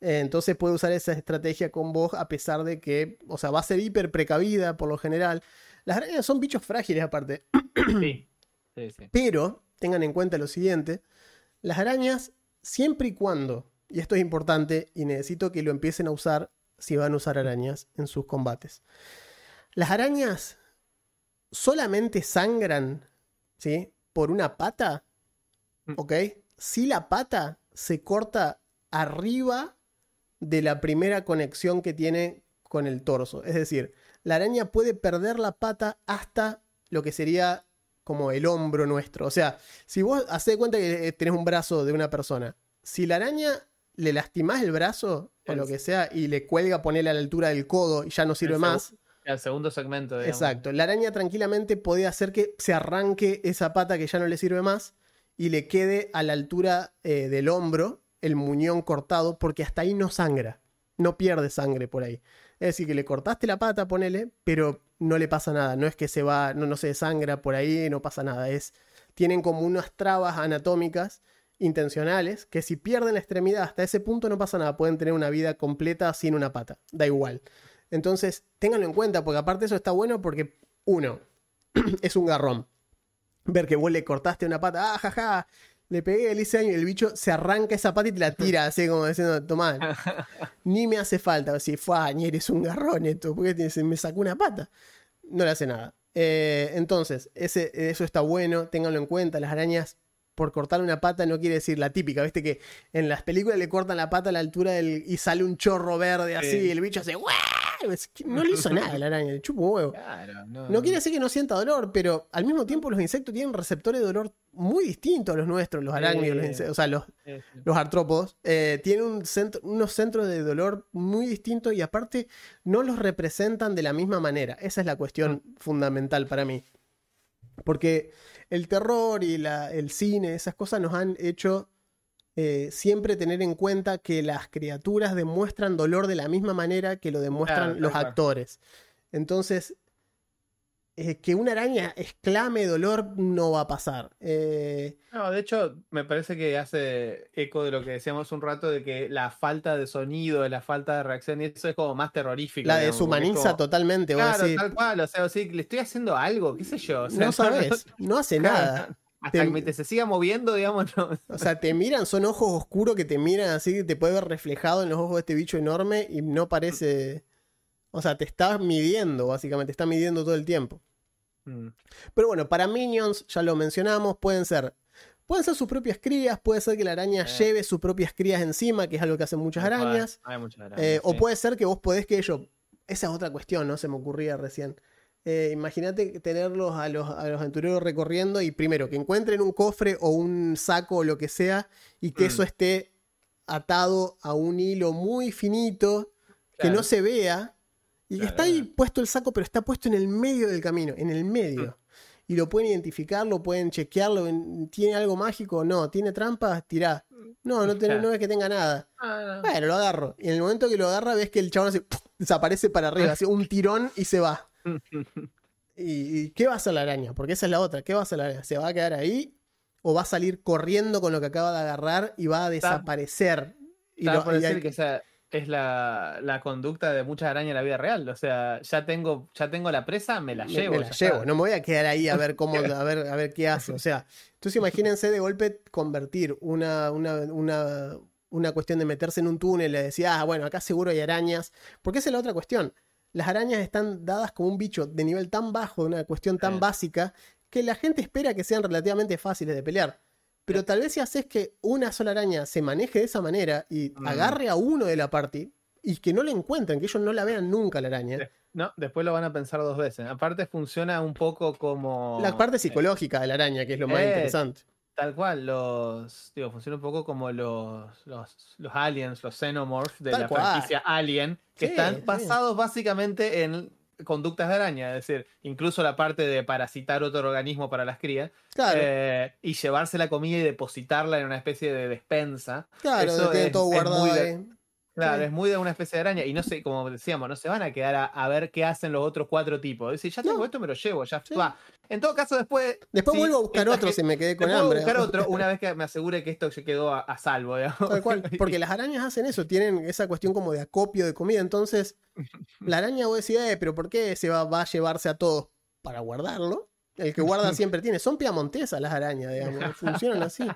Eh, entonces puede usar esa estrategia con vos a pesar de que, o sea, va a ser hiper precavida por lo general. Las arañas son bichos frágiles aparte. Sí, sí, sí. Pero tengan en cuenta lo siguiente, las arañas, siempre y cuando, y esto es importante y necesito que lo empiecen a usar si van a usar arañas en sus combates. Las arañas solamente sangran, ¿sí? Por una pata, Mm. ¿ok? Si la pata se corta arriba de la primera conexión que tiene con el torso. Es decir, la araña puede perder la pata hasta lo que sería como el hombro nuestro. O sea, si vos haces cuenta que eh, tenés un brazo de una persona, si la araña le lastimás el brazo o lo que sea y le cuelga ponerle a la altura del codo y ya no sirve más. El segundo segmento, digamos. Exacto. La araña tranquilamente podía hacer que se arranque esa pata que ya no le sirve más y le quede a la altura eh, del hombro el muñón cortado porque hasta ahí no sangra. No pierde sangre por ahí. Es decir, que le cortaste la pata, ponele, pero no le pasa nada. No es que se va, no, no se desangra por ahí, no pasa nada. Es, tienen como unas trabas anatómicas intencionales que si pierden la extremidad hasta ese punto no pasa nada. Pueden tener una vida completa sin una pata. Da igual. Entonces, ténganlo en cuenta, porque aparte eso está bueno porque, uno, es un garrón. Ver que vos le cortaste una pata, ah, jaja, le pegué, le hice daño y el bicho se arranca esa pata y te la tira, así como diciendo, tomá, ni me hace falta. Si fue, ni eres un garrón esto, porque me sacó una pata. No le hace nada. Eh, entonces, ese, eso está bueno, ténganlo en cuenta. Las arañas, por cortar una pata, no quiere decir la típica, viste que en las películas le cortan la pata a la altura del. y sale un chorro verde así, Sí. y el bicho hace. Que No le hizo nada a la araña, le chupa un huevo. Claro, no, No quiere decir que no sienta dolor, pero al mismo tiempo los insectos tienen receptores de dolor muy distintos a los nuestros, los arácnidos, los o sea, los, los artrópodos, eh, tienen un centro- unos centros de dolor muy distintos y aparte no los representan de la misma manera. Esa es la cuestión fundamental para mí. Porque el terror y la- el cine, esas cosas nos han hecho eh, siempre tener en cuenta que las criaturas demuestran dolor de la misma manera que lo demuestran Claro, los actores. Entonces, eh, que una araña exclame dolor no va a pasar. Eh, No, de hecho, me parece que hace eco de lo que decíamos un rato de que la falta de sonido, la falta de reacción, y eso es como más terrorífico. la digamos, deshumaniza como, totalmente. Claro, decís, tal cual, o sea, sí, le estoy haciendo algo, qué sé yo. o sea, no sabes, no hace Claro, nada. Hasta Te- que se siga moviendo, digamos, no. O sea, te miran, son ojos oscuros que te miran así, que te puede ver reflejado en los ojos de este bicho enorme y no parece. O sea, te está midiendo, básicamente, te está midiendo todo el tiempo. Mm, Pero bueno, para Minions, ya lo mencionamos, pueden ser. Pueden ser sus propias crías, puede ser que la araña Eh. lleve sus propias crías encima, que es algo que hacen muchas arañas. Hay muchas arañas. Eh, O puede ser que vos podés que ellos. Esa es otra cuestión, ¿no? Se me ocurría recién. Eh, Imagínate tenerlos a los, a los aventureros recorriendo y primero que encuentren un cofre o un saco o lo que sea y que Mm. eso esté atado a un hilo muy finito, que no se vea y que Claro, está ahí claro. puesto el saco, pero está puesto en el medio del camino, en el medio. Mm. Y lo pueden identificar, lo pueden chequearlo. en- ¿Tiene algo mágico? No. ¿Tiene trampas? Tirá. No, no, tiene- Claro. no es que tenga nada. Ah, no. Bueno, lo agarro. Y en el momento que lo agarra, ves que el chabón hace, ¡puf! desaparece para arriba, hace un tirón y se va. ¿Y, y qué va a hacer la araña? Porque esa es la otra. ¿Qué va a hacer la araña? ¿Se va a quedar ahí? ¿O va a salir corriendo con lo que acaba de agarrar y va a desaparecer? Y lo- por y decir hay- que esa es la, la conducta de muchas arañas en la vida real. O sea, ya tengo, ya tengo la presa, me la llevo. me la llevo. está. No me voy a quedar ahí a ver cómo, a ver, a ver qué hace. O sea, entonces imagínense de golpe convertir una, una, una, una cuestión de meterse en un túnel y decir, ah, bueno, acá seguro hay arañas. Porque esa es la otra cuestión. Las arañas están dadas como un bicho de nivel tan bajo, de una cuestión tan Sí. básica, que la gente espera que sean relativamente fáciles de pelear. Pero tal vez si haces que una sola araña se maneje de esa manera y Mm. agarre a uno de la party y que no la encuentren, que ellos no la vean nunca la araña. No, después lo van a pensar dos veces. Aparte funciona un poco como... La parte eh, psicológica de la araña, que es lo más Eh, interesante. Tal cual, los. Digo, funciona un poco como los, los, los aliens, los xenomorphs de Tal la cual. franquicia Alien, que Sí, están sí. basados básicamente en conductas de araña, es decir, incluso la parte de parasitar otro organismo para las crías Claro, eh, y llevarse la comida y depositarla en una especie de despensa. claro, eso es- todo es guardado muy ahí. Claro, Sí. es muy de una especie de araña y no sé, como decíamos, no se van a quedar a, a ver qué hacen los otros cuatro tipos. Es decir, ya tengo No. esto, me lo llevo, ya Sí. va. En todo caso, después. Después sí, vuelvo a buscar otro que- si me quedé con Después voy a hambre. buscar otro una vez que me asegure que esto se quedó a, a salvo. digamos. Tal cual, porque las arañas hacen eso, tienen esa cuestión como de acopio de comida. Entonces, la araña vos decís, eh, pero ¿por qué se va, va a llevarse a todos? Para guardarlo. El que guarda siempre tiene. Son piamontesas las arañas, digamos. Funcionan así.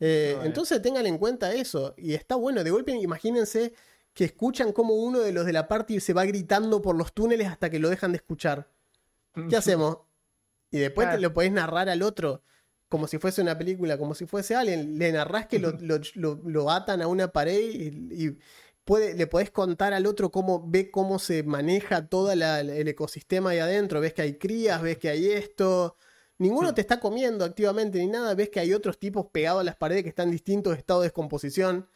Eh, entonces tengan en cuenta eso. Y está bueno. De golpe, imagínense que escuchan como uno de los de la party se va gritando por los túneles hasta que lo dejan de escuchar. ¿Qué hacemos? Y después te lo podés narrar al otro como si fuese una película, como si fuese alguien. Le narrás que lo, lo- lo- lo atan a una pared y, y puede, le podés contar al otro cómo ve cómo se maneja todo el ecosistema ahí adentro. Ves que hay crías, ves que hay esto. Ninguno te está comiendo activamente ni nada. Ves que hay otros tipos pegados a las paredes que están en distintos estados de descomposición.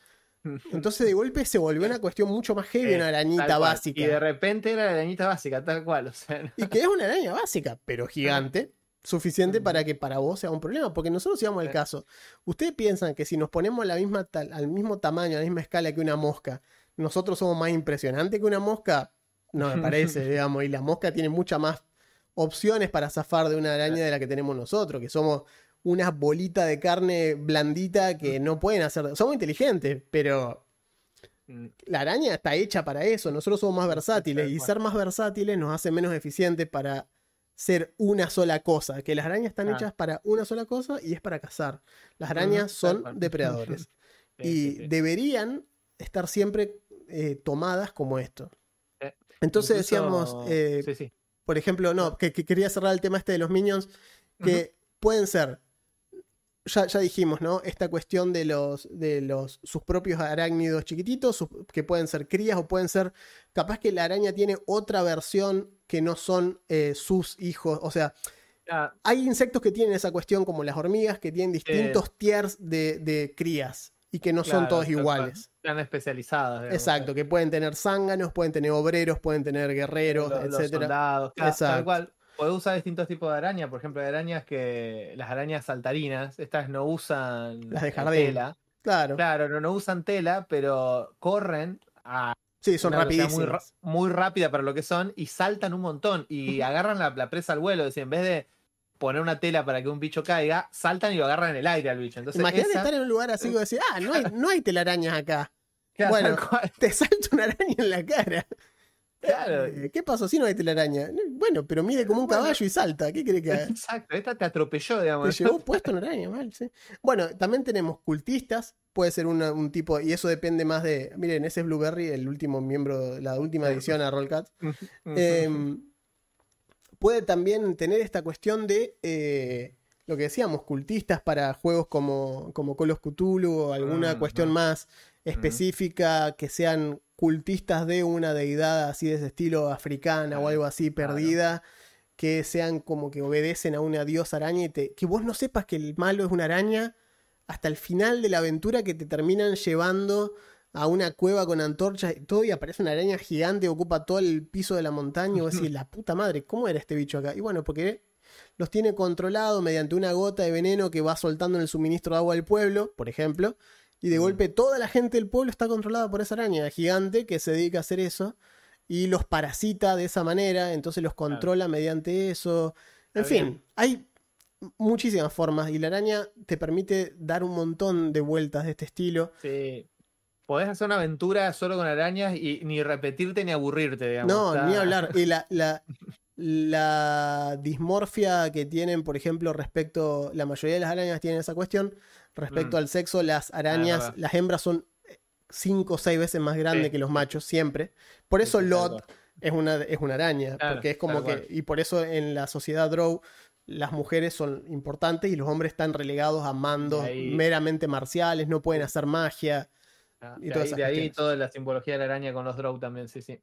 Entonces de golpe se volvió una cuestión mucho más heavy, Eh, una arañita básica. Y de repente era la arañita básica, tal cual. O sea, Y que es una araña básica, pero gigante, suficiente para que para vos sea un problema. Porque nosotros íbamos al caso. Ustedes piensan que si nos ponemos la misma tal- al mismo tamaño, a la misma escala que una mosca, nosotros somos más impresionantes que una mosca. No me parece, digamos. Y la mosca tiene muchas más opciones para zafar de una araña de la que tenemos nosotros, que somos unas bolitas de carne blandita que no pueden hacer. Somos inteligentes, pero mm, la araña está hecha para eso. Nosotros somos más versátiles y ser más versátiles nos hace menos eficientes para ser una sola cosa. Que las arañas están Ah. hechas para una sola cosa y es para cazar. Las arañas son depredadores sí, y sí, deberían estar siempre eh, tomadas como esto. Eh, Entonces Incluso- decíamos, eh, sí, sí. Por ejemplo, no, que, que quería cerrar el tema este de los minions, que pueden ser, ya, ya dijimos, ¿no? Esta cuestión de los, de los, sus propios arácnidos chiquititos, sus- que pueden ser crías o pueden ser, capaz que la araña tiene otra versión que no son eh, sus hijos, o sea, Ah, hay insectos que tienen esa cuestión como las hormigas, que tienen distintos tiers de, de crías y que no son todos tal iguales. Están especializadas. digamos, Exacto, que pueden tener zánganos, pueden tener obreros, pueden tener guerreros, los, los etcétera. soldados, claro, Exacto. tal cual. Podés usar distintos tipos de arañas, por ejemplo, hay arañas que las arañas saltarinas, estas no usan Las de eh, jardín. tela. Claro. Claro, no, no usan tela, pero corren a Sí, son muy, rapidísimas. ra- muy rápida para lo que son y saltan un montón y agarran la, la presa al vuelo. Es decir, en vez de poner una tela para que un bicho caiga, saltan y lo agarran en el aire al bicho. Entonces, Imagínate esa- estar en un lugar así y decir, ah, no hay, no hay telarañas acá. claro, bueno. Te salta una araña en la cara. claro. Eh, ¿Qué pasó si no hay telaraña? Bueno, pero mide como un Bueno. caballo y salta. ¿Qué crees que haga? Exacto, esta te atropelló, Te digamos. llevó puesto una araña, mal, sí. Bueno, también tenemos cultistas. Puede ser una- un tipo, y eso depende más de. Miren, ese es Blueberry, el último miembro, la última edición a Rollcat. Ujú. Puede también tener esta cuestión de eh, lo que decíamos, cultistas para juegos como, como Call of Cthulhu o alguna Mm, cuestión más específica, que sean cultistas de una deidad así de ese estilo africana o algo así claro. perdida. Que sean como que obedecen a una diosa araña y te- que vos no sepas que el malo es una araña hasta el final de la aventura que te terminan llevando a una cueva con antorchas y todo y aparece una araña gigante que ocupa todo el piso de la montaña y vos decís, la puta madre, ¿cómo era este bicho acá? Y bueno, porque los tiene controlados mediante una gota de veneno que va soltando en el suministro de agua del pueblo, por ejemplo, y de Mm. golpe toda la gente del pueblo está controlada por esa araña gigante que se dedica a hacer eso y los parasita de esa manera, entonces los controla mediante eso. En fin, hay muchísimas formas y la araña te permite dar un montón de vueltas de este estilo. Sí. Podés hacer una aventura solo con arañas y ni repetirte ni aburrirte, digamos. No, Está- ni hablar. Y la, la, la dismorfia que tienen, por ejemplo, respecto, la mayoría de las arañas tienen esa cuestión, respecto Mm. al sexo, las arañas, verdad. las hembras son cinco o seis veces más grandes Sí, que los machos, siempre. Por eso Sí, Lot es una, es una araña, Claro, porque es como que, y por eso en la sociedad Drow las mujeres son importantes y los hombres están relegados a mandos ahí- meramente marciales, no pueden hacer magia. Ah, y de todas ahí, de toda la simbología de la araña con los drow también, sí, sí.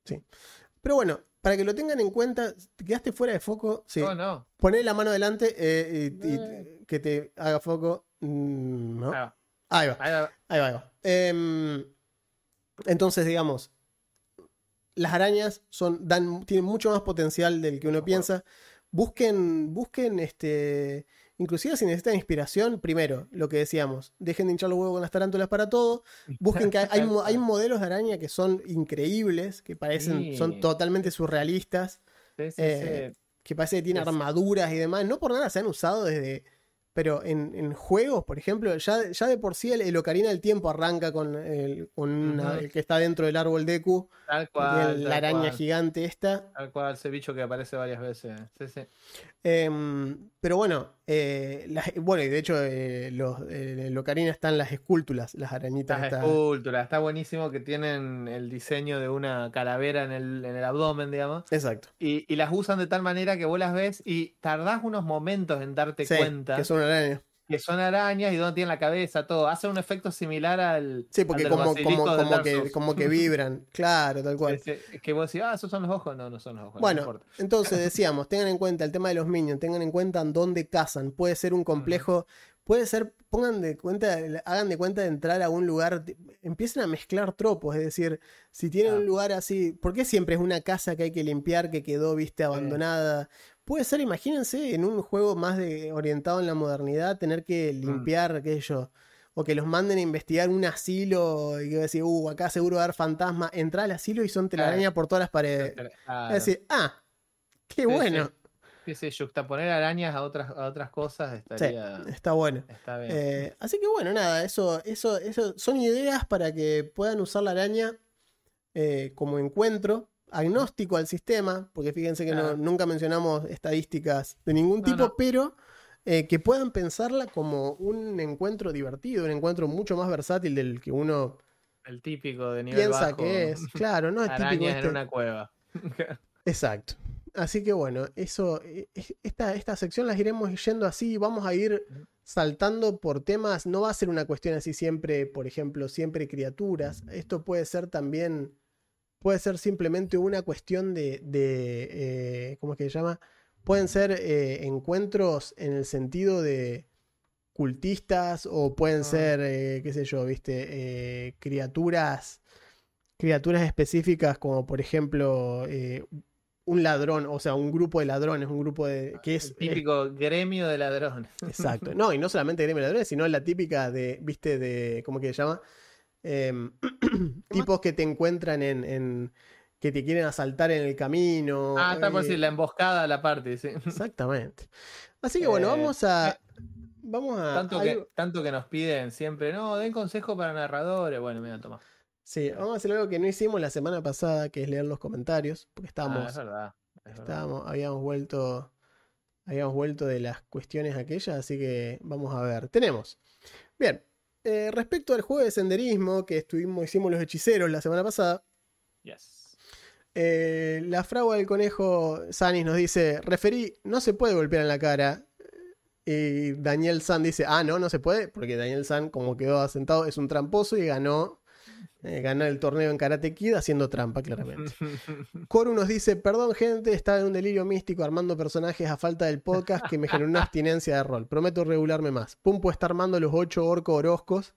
Pero bueno, para que lo tengan en cuenta, te quedaste fuera de foco. Sí. No, no. Poné la mano delante eh, y, y- que te haga foco. Mm, ¿no? Ahí va, Ahí va, ahí va. ahí va. ahí va. Em, entonces, digamos, las arañas son, dan, tienen mucho más potencial del que uno piensa. Busquen, busquen, este, inclusive si necesitan inspiración, primero, lo que decíamos, dejen de hinchar los huevos con las tarántulas para todo. Busquen que hay, hay mo- hay modelos de araña que son increíbles, que parecen, son totalmente surrealistas Sí, sí, eh, que parece que tiene Es- armaduras y demás. No por nada se han usado desde. Pero en, en juegos, por ejemplo, ya, ya de por sí el, el Ocarina del Tiempo arranca con, el, con una- Ujú. el que está dentro del árbol Deku, Tal cual. el- la araña cual, gigante esta. Tal cual, ese bicho que aparece varias veces. Sí, sí. Em, pero bueno, eh, las- bueno, y de hecho, eh, los, en el Ocarina están las escúltulas, las arañitas. Las esculturas, está buenísimo que tienen el diseño de una calavera en el, en el abdomen, digamos. Exacto. Y, y las usan de tal manera que vos las ves y tardás unos momentos en darte Sí, cuenta que son arañas. Que son arañas y dónde tienen la cabeza, todo. Hace un efecto similar al. Sí, porque como, como, como, que, como que vibran. Claro, tal cual. Ese- que vos decís, ah, esos son los ojos. No, no son los ojos. no Bueno, importa. entonces decíamos, tengan en cuenta el tema de los minions, tengan en cuenta en dónde cazan. Puede ser un complejo, puede ser, pongan de cuenta, hagan de cuenta de entrar a un lugar, empiecen a mezclar tropos, es decir, si tienen Ah. un lugar así, ¿por qué siempre es una casa que hay que limpiar, que quedó, viste, abandonada? Puede ser, imagínense, en un juego más de, orientado en la modernidad, tener que Mm. limpiar aquello. O que los manden a investigar un asilo y que va a decir, uh, acá seguro va a haber fantasma. Entra al asilo y son telarañas por todas las paredes. Claro. Es decir, ah, qué Sí, bueno. Sí, sí, yuxtaponer arañas a otras, a otras cosas Sí, estaría. está bueno. Está bien. Eh, así que bueno, nada, eso, eso, eso son ideas para que puedan usar la araña eh, como encuentro, agnóstico al sistema, porque fíjense que no- nunca mencionamos estadísticas de ningún tipo, no. pero eh, que puedan pensarla como un encuentro divertido, un encuentro mucho más versátil del que uno El típico de nivel piensa bajo. que es. Claro, no es típico Arañas este- en una cueva. Exacto. Así que bueno, eso, es- esta, esta sección las iremos yendo así, vamos a ir saltando por temas, no va a ser una cuestión así siempre, por ejemplo, siempre criaturas, esto puede ser también, puede ser simplemente una cuestión de, de eh, ¿cómo es que se llama? Pueden ser eh, encuentros en el sentido de cultistas o pueden Ah. ser, eh, qué sé yo, viste, eh, criaturas, criaturas específicas como por ejemplo eh, un ladrón, o sea, un grupo de ladrones, un grupo de... que es... El típico gremio de ladrones. Exacto. No, y no solamente gremio de ladrones, sino la típica de, viste, de, ¿cómo que se llama? Em, tipos que te encuentran en, en- que te quieren asaltar en el camino. Ah, está por eh, decir la emboscada a la parte, sí. Exactamente. Así que bueno, Eh, vamos a... Vamos a... Tanto que, tanto que nos piden siempre, no, den consejo para narradores. Bueno, mira, toma. Sí, vamos a hacer algo que no hicimos la semana pasada, que es leer los comentarios, porque Ah, estábamos, es verdad. es verdad. estábamos, habíamos vuelto, habíamos vuelto de las cuestiones aquellas, así que vamos a ver. Tenemos. Bien, eh, respecto al juego de senderismo que estuvimos, hicimos los hechiceros la semana pasada, Yes. eh, la fragua del conejo Sanis nos dice, referí, no se puede golpear en la cara. Y Daniel San dice, ah, no, no se puede, porque Daniel San, como quedó asentado, es un tramposo y ganó, eh, ganó el torneo en Karate Kid haciendo trampa, claramente. Coru nos dice, perdón gente, estaba en un delirio místico armando personajes a falta del podcast que me generó una abstinencia de rol. Prometo regularme más. Pumpo está armando los ocho orco oroscos.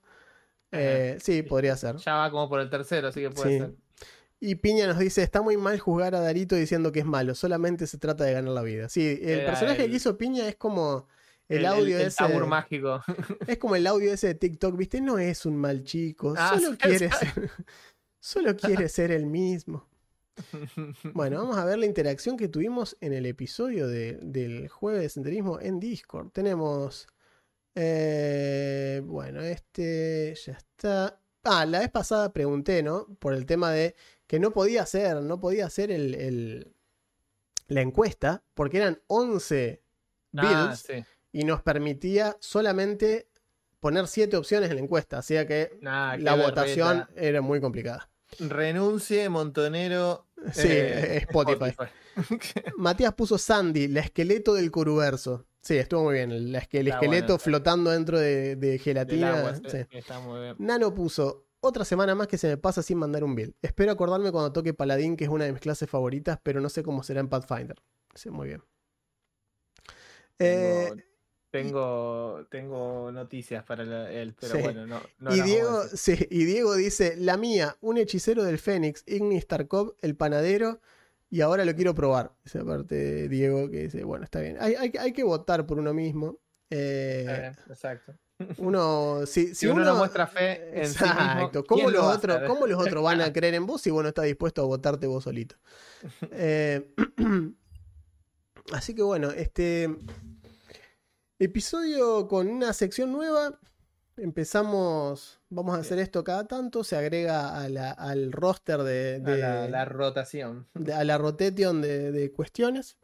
Eh, sí, podría ser. ya va como por el tercero, así que puede Sí. ser. Y Piña nos dice, está muy mal juzgar a Darito diciendo que es malo, solamente se trata de ganar la vida. Sí, el Era personaje el- que hizo Piña es como el, audio el ese... tabur mágico. Es como el audio ese de TikTok, ¿viste? No es un mal chico, Ah, solo quiere ser... Solo quiere ser el mismo. Bueno, vamos a ver la interacción que tuvimos en el episodio de- del jueves de senderismo en Discord. Tenemos. eh, bueno, este ya está. Ah, la vez pasada pregunté, ¿no? Por el tema de que no podía hacer, no podía hacer el, el- la encuesta, porque eran 11 Ah, builds sí. Y nos permitía solamente poner 7 opciones en la encuesta. Sea que Nah, la votación berreta. era muy complicada. Renuncie, Montonero. Sí, eh, Spotify. Matías puso Sandy, la esqueleto del Coruverso. Sí, estuvo muy bien. El, esqueleto bueno, flotando dentro de, gelatina. agua, sí. sí, Está muy bien. Nano puso otra semana más que se me pasa sin mandar un build. Espero acordarme cuando toque Paladín, que es una de mis clases favoritas, pero no sé cómo será en Pathfinder. Sí, muy bien. Eh, Tengo, tengo, noticias para la- él, pero Sí. bueno, no. no y, Diego, sí, y Diego dice: La mía, un hechicero del Fénix, Ignis Tarkov, el panadero, y ahora lo quiero probar. Esa parte de Diego que dice: Bueno, está bien. Hay, hay, hay que votar por uno mismo. Eh, Está bien, exacto. uno, si, si Si uno no muestra fe en sí mismo, Exacto. ¿Cómo, ¿quién lo los otros? ¿Cómo los otros van a creer en vos si vos no estás dispuesto a votarte vos solito? Eh, así que bueno, este episodio con una sección nueva. Empezamos, vamos a hacer esto cada tanto, se agrega a la- al roster de, A de- la, la rotación. de- a la rotation de, de cuestiones.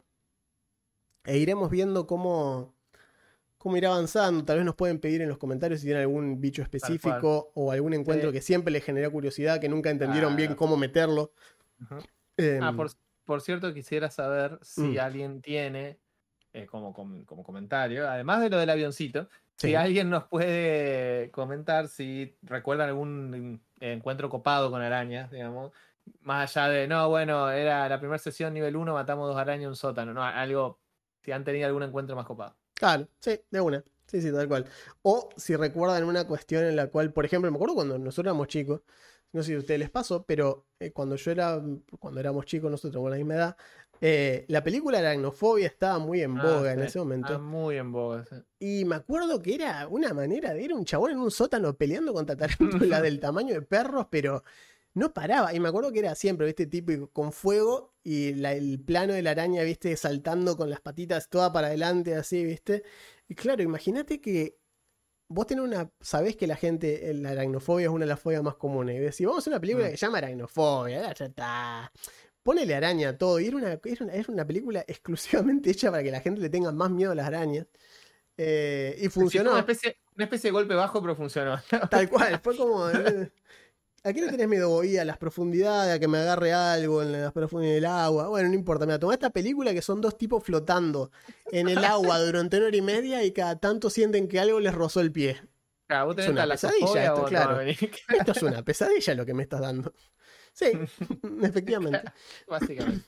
E iremos viendo cómo, cómo irá avanzando. Tal vez nos pueden pedir en los comentarios si tienen algún bicho específico o algún encuentro Sí. que siempre les generó curiosidad, que nunca entendieron bien cómo meterlo. Em, Ah, por, por cierto, quisiera saber si Mm. alguien tiene, eh, como, com- como comentario, además de lo del avioncito, Sí. si alguien nos puede comentar si recuerdan algún encuentro copado con arañas, digamos, más allá de, no, bueno, era la primera sesión nivel 1, matamos dos arañas en un sótano, no, algo, si han tenido algún encuentro más copado. Claro, sí, de una. Sí, sí, tal cual. O si recuerdan una cuestión en la cual, por ejemplo, me acuerdo cuando nosotros éramos chicos, no sé si a ustedes les pasó, pero eh, cuando yo era, cuando éramos chicos, nosotros con la misma edad, eh, la película Aracnofobia estaba muy en Ah, boga en sí. ese momento. Ah, muy en boga. sí. Y me acuerdo que era una manera de ir un chabón en un sótano peleando contra tarántulas del tamaño de perros, pero no paraba. Y me acuerdo que era siempre, viste, tipo con fuego y la- el plano de la araña, viste, saltando con las patitas toda para adelante, así, viste. Y claro, imagínate que vos tenés una. Sabés que la gente, eh, la aracnofobia es una de las fobias más comunes. Y decís, vamos a una película Mm. que se llama Aracnofobia, ya está. Ponele araña a todo. Y era una, era una, era una película exclusivamente hecha para que la gente le tenga más miedo a las arañas. Eh, y Sí, funcionó. Una especie, una especie de golpe bajo, pero funcionó. Tal cual, fue como. eh, ¿A qué le tenés miedo, Bobby? A las profundidades, a que me agarre algo en las profundidades del agua. Bueno, no importa. Mira, tomá esta película que son dos tipos flotando en el agua durante una hora y media y cada tanto sienten que algo les rozó el pie. Claro, vos Es tenés una talasofobia pesadilla esto, no, claro. Esto es una pesadilla lo que me estás dando. Sí, efectivamente. Básicamente.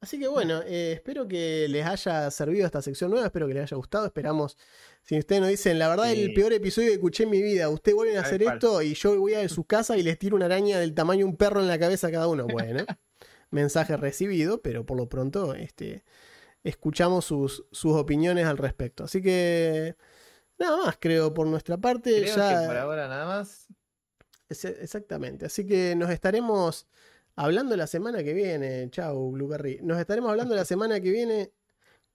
Así que bueno, eh, espero que les haya servido esta sección nueva, espero que les haya gustado, esperamos, si ustedes nos dicen, la verdad el Sí. peor episodio que escuché en mi vida, ustedes vuelven a hacer esto y yo voy a su casa y les tiro una araña del tamaño de un perro en la cabeza a cada uno. Bueno, mensaje recibido, pero por lo pronto este, escuchamos sus, sus opiniones al respecto. Así que nada más, creo, por nuestra parte. Creo ya... que por ahora nada más. Es- Exactamente. Así que nos estaremos hablando la semana que viene. Chau, Blueberry. Nos estaremos hablando la semana que viene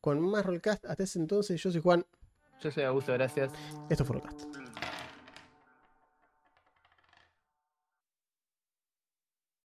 con más Rollcast. Hasta ese entonces, yo soy Juan. Yo soy Augusto, gracias. Esto fue Rollcast.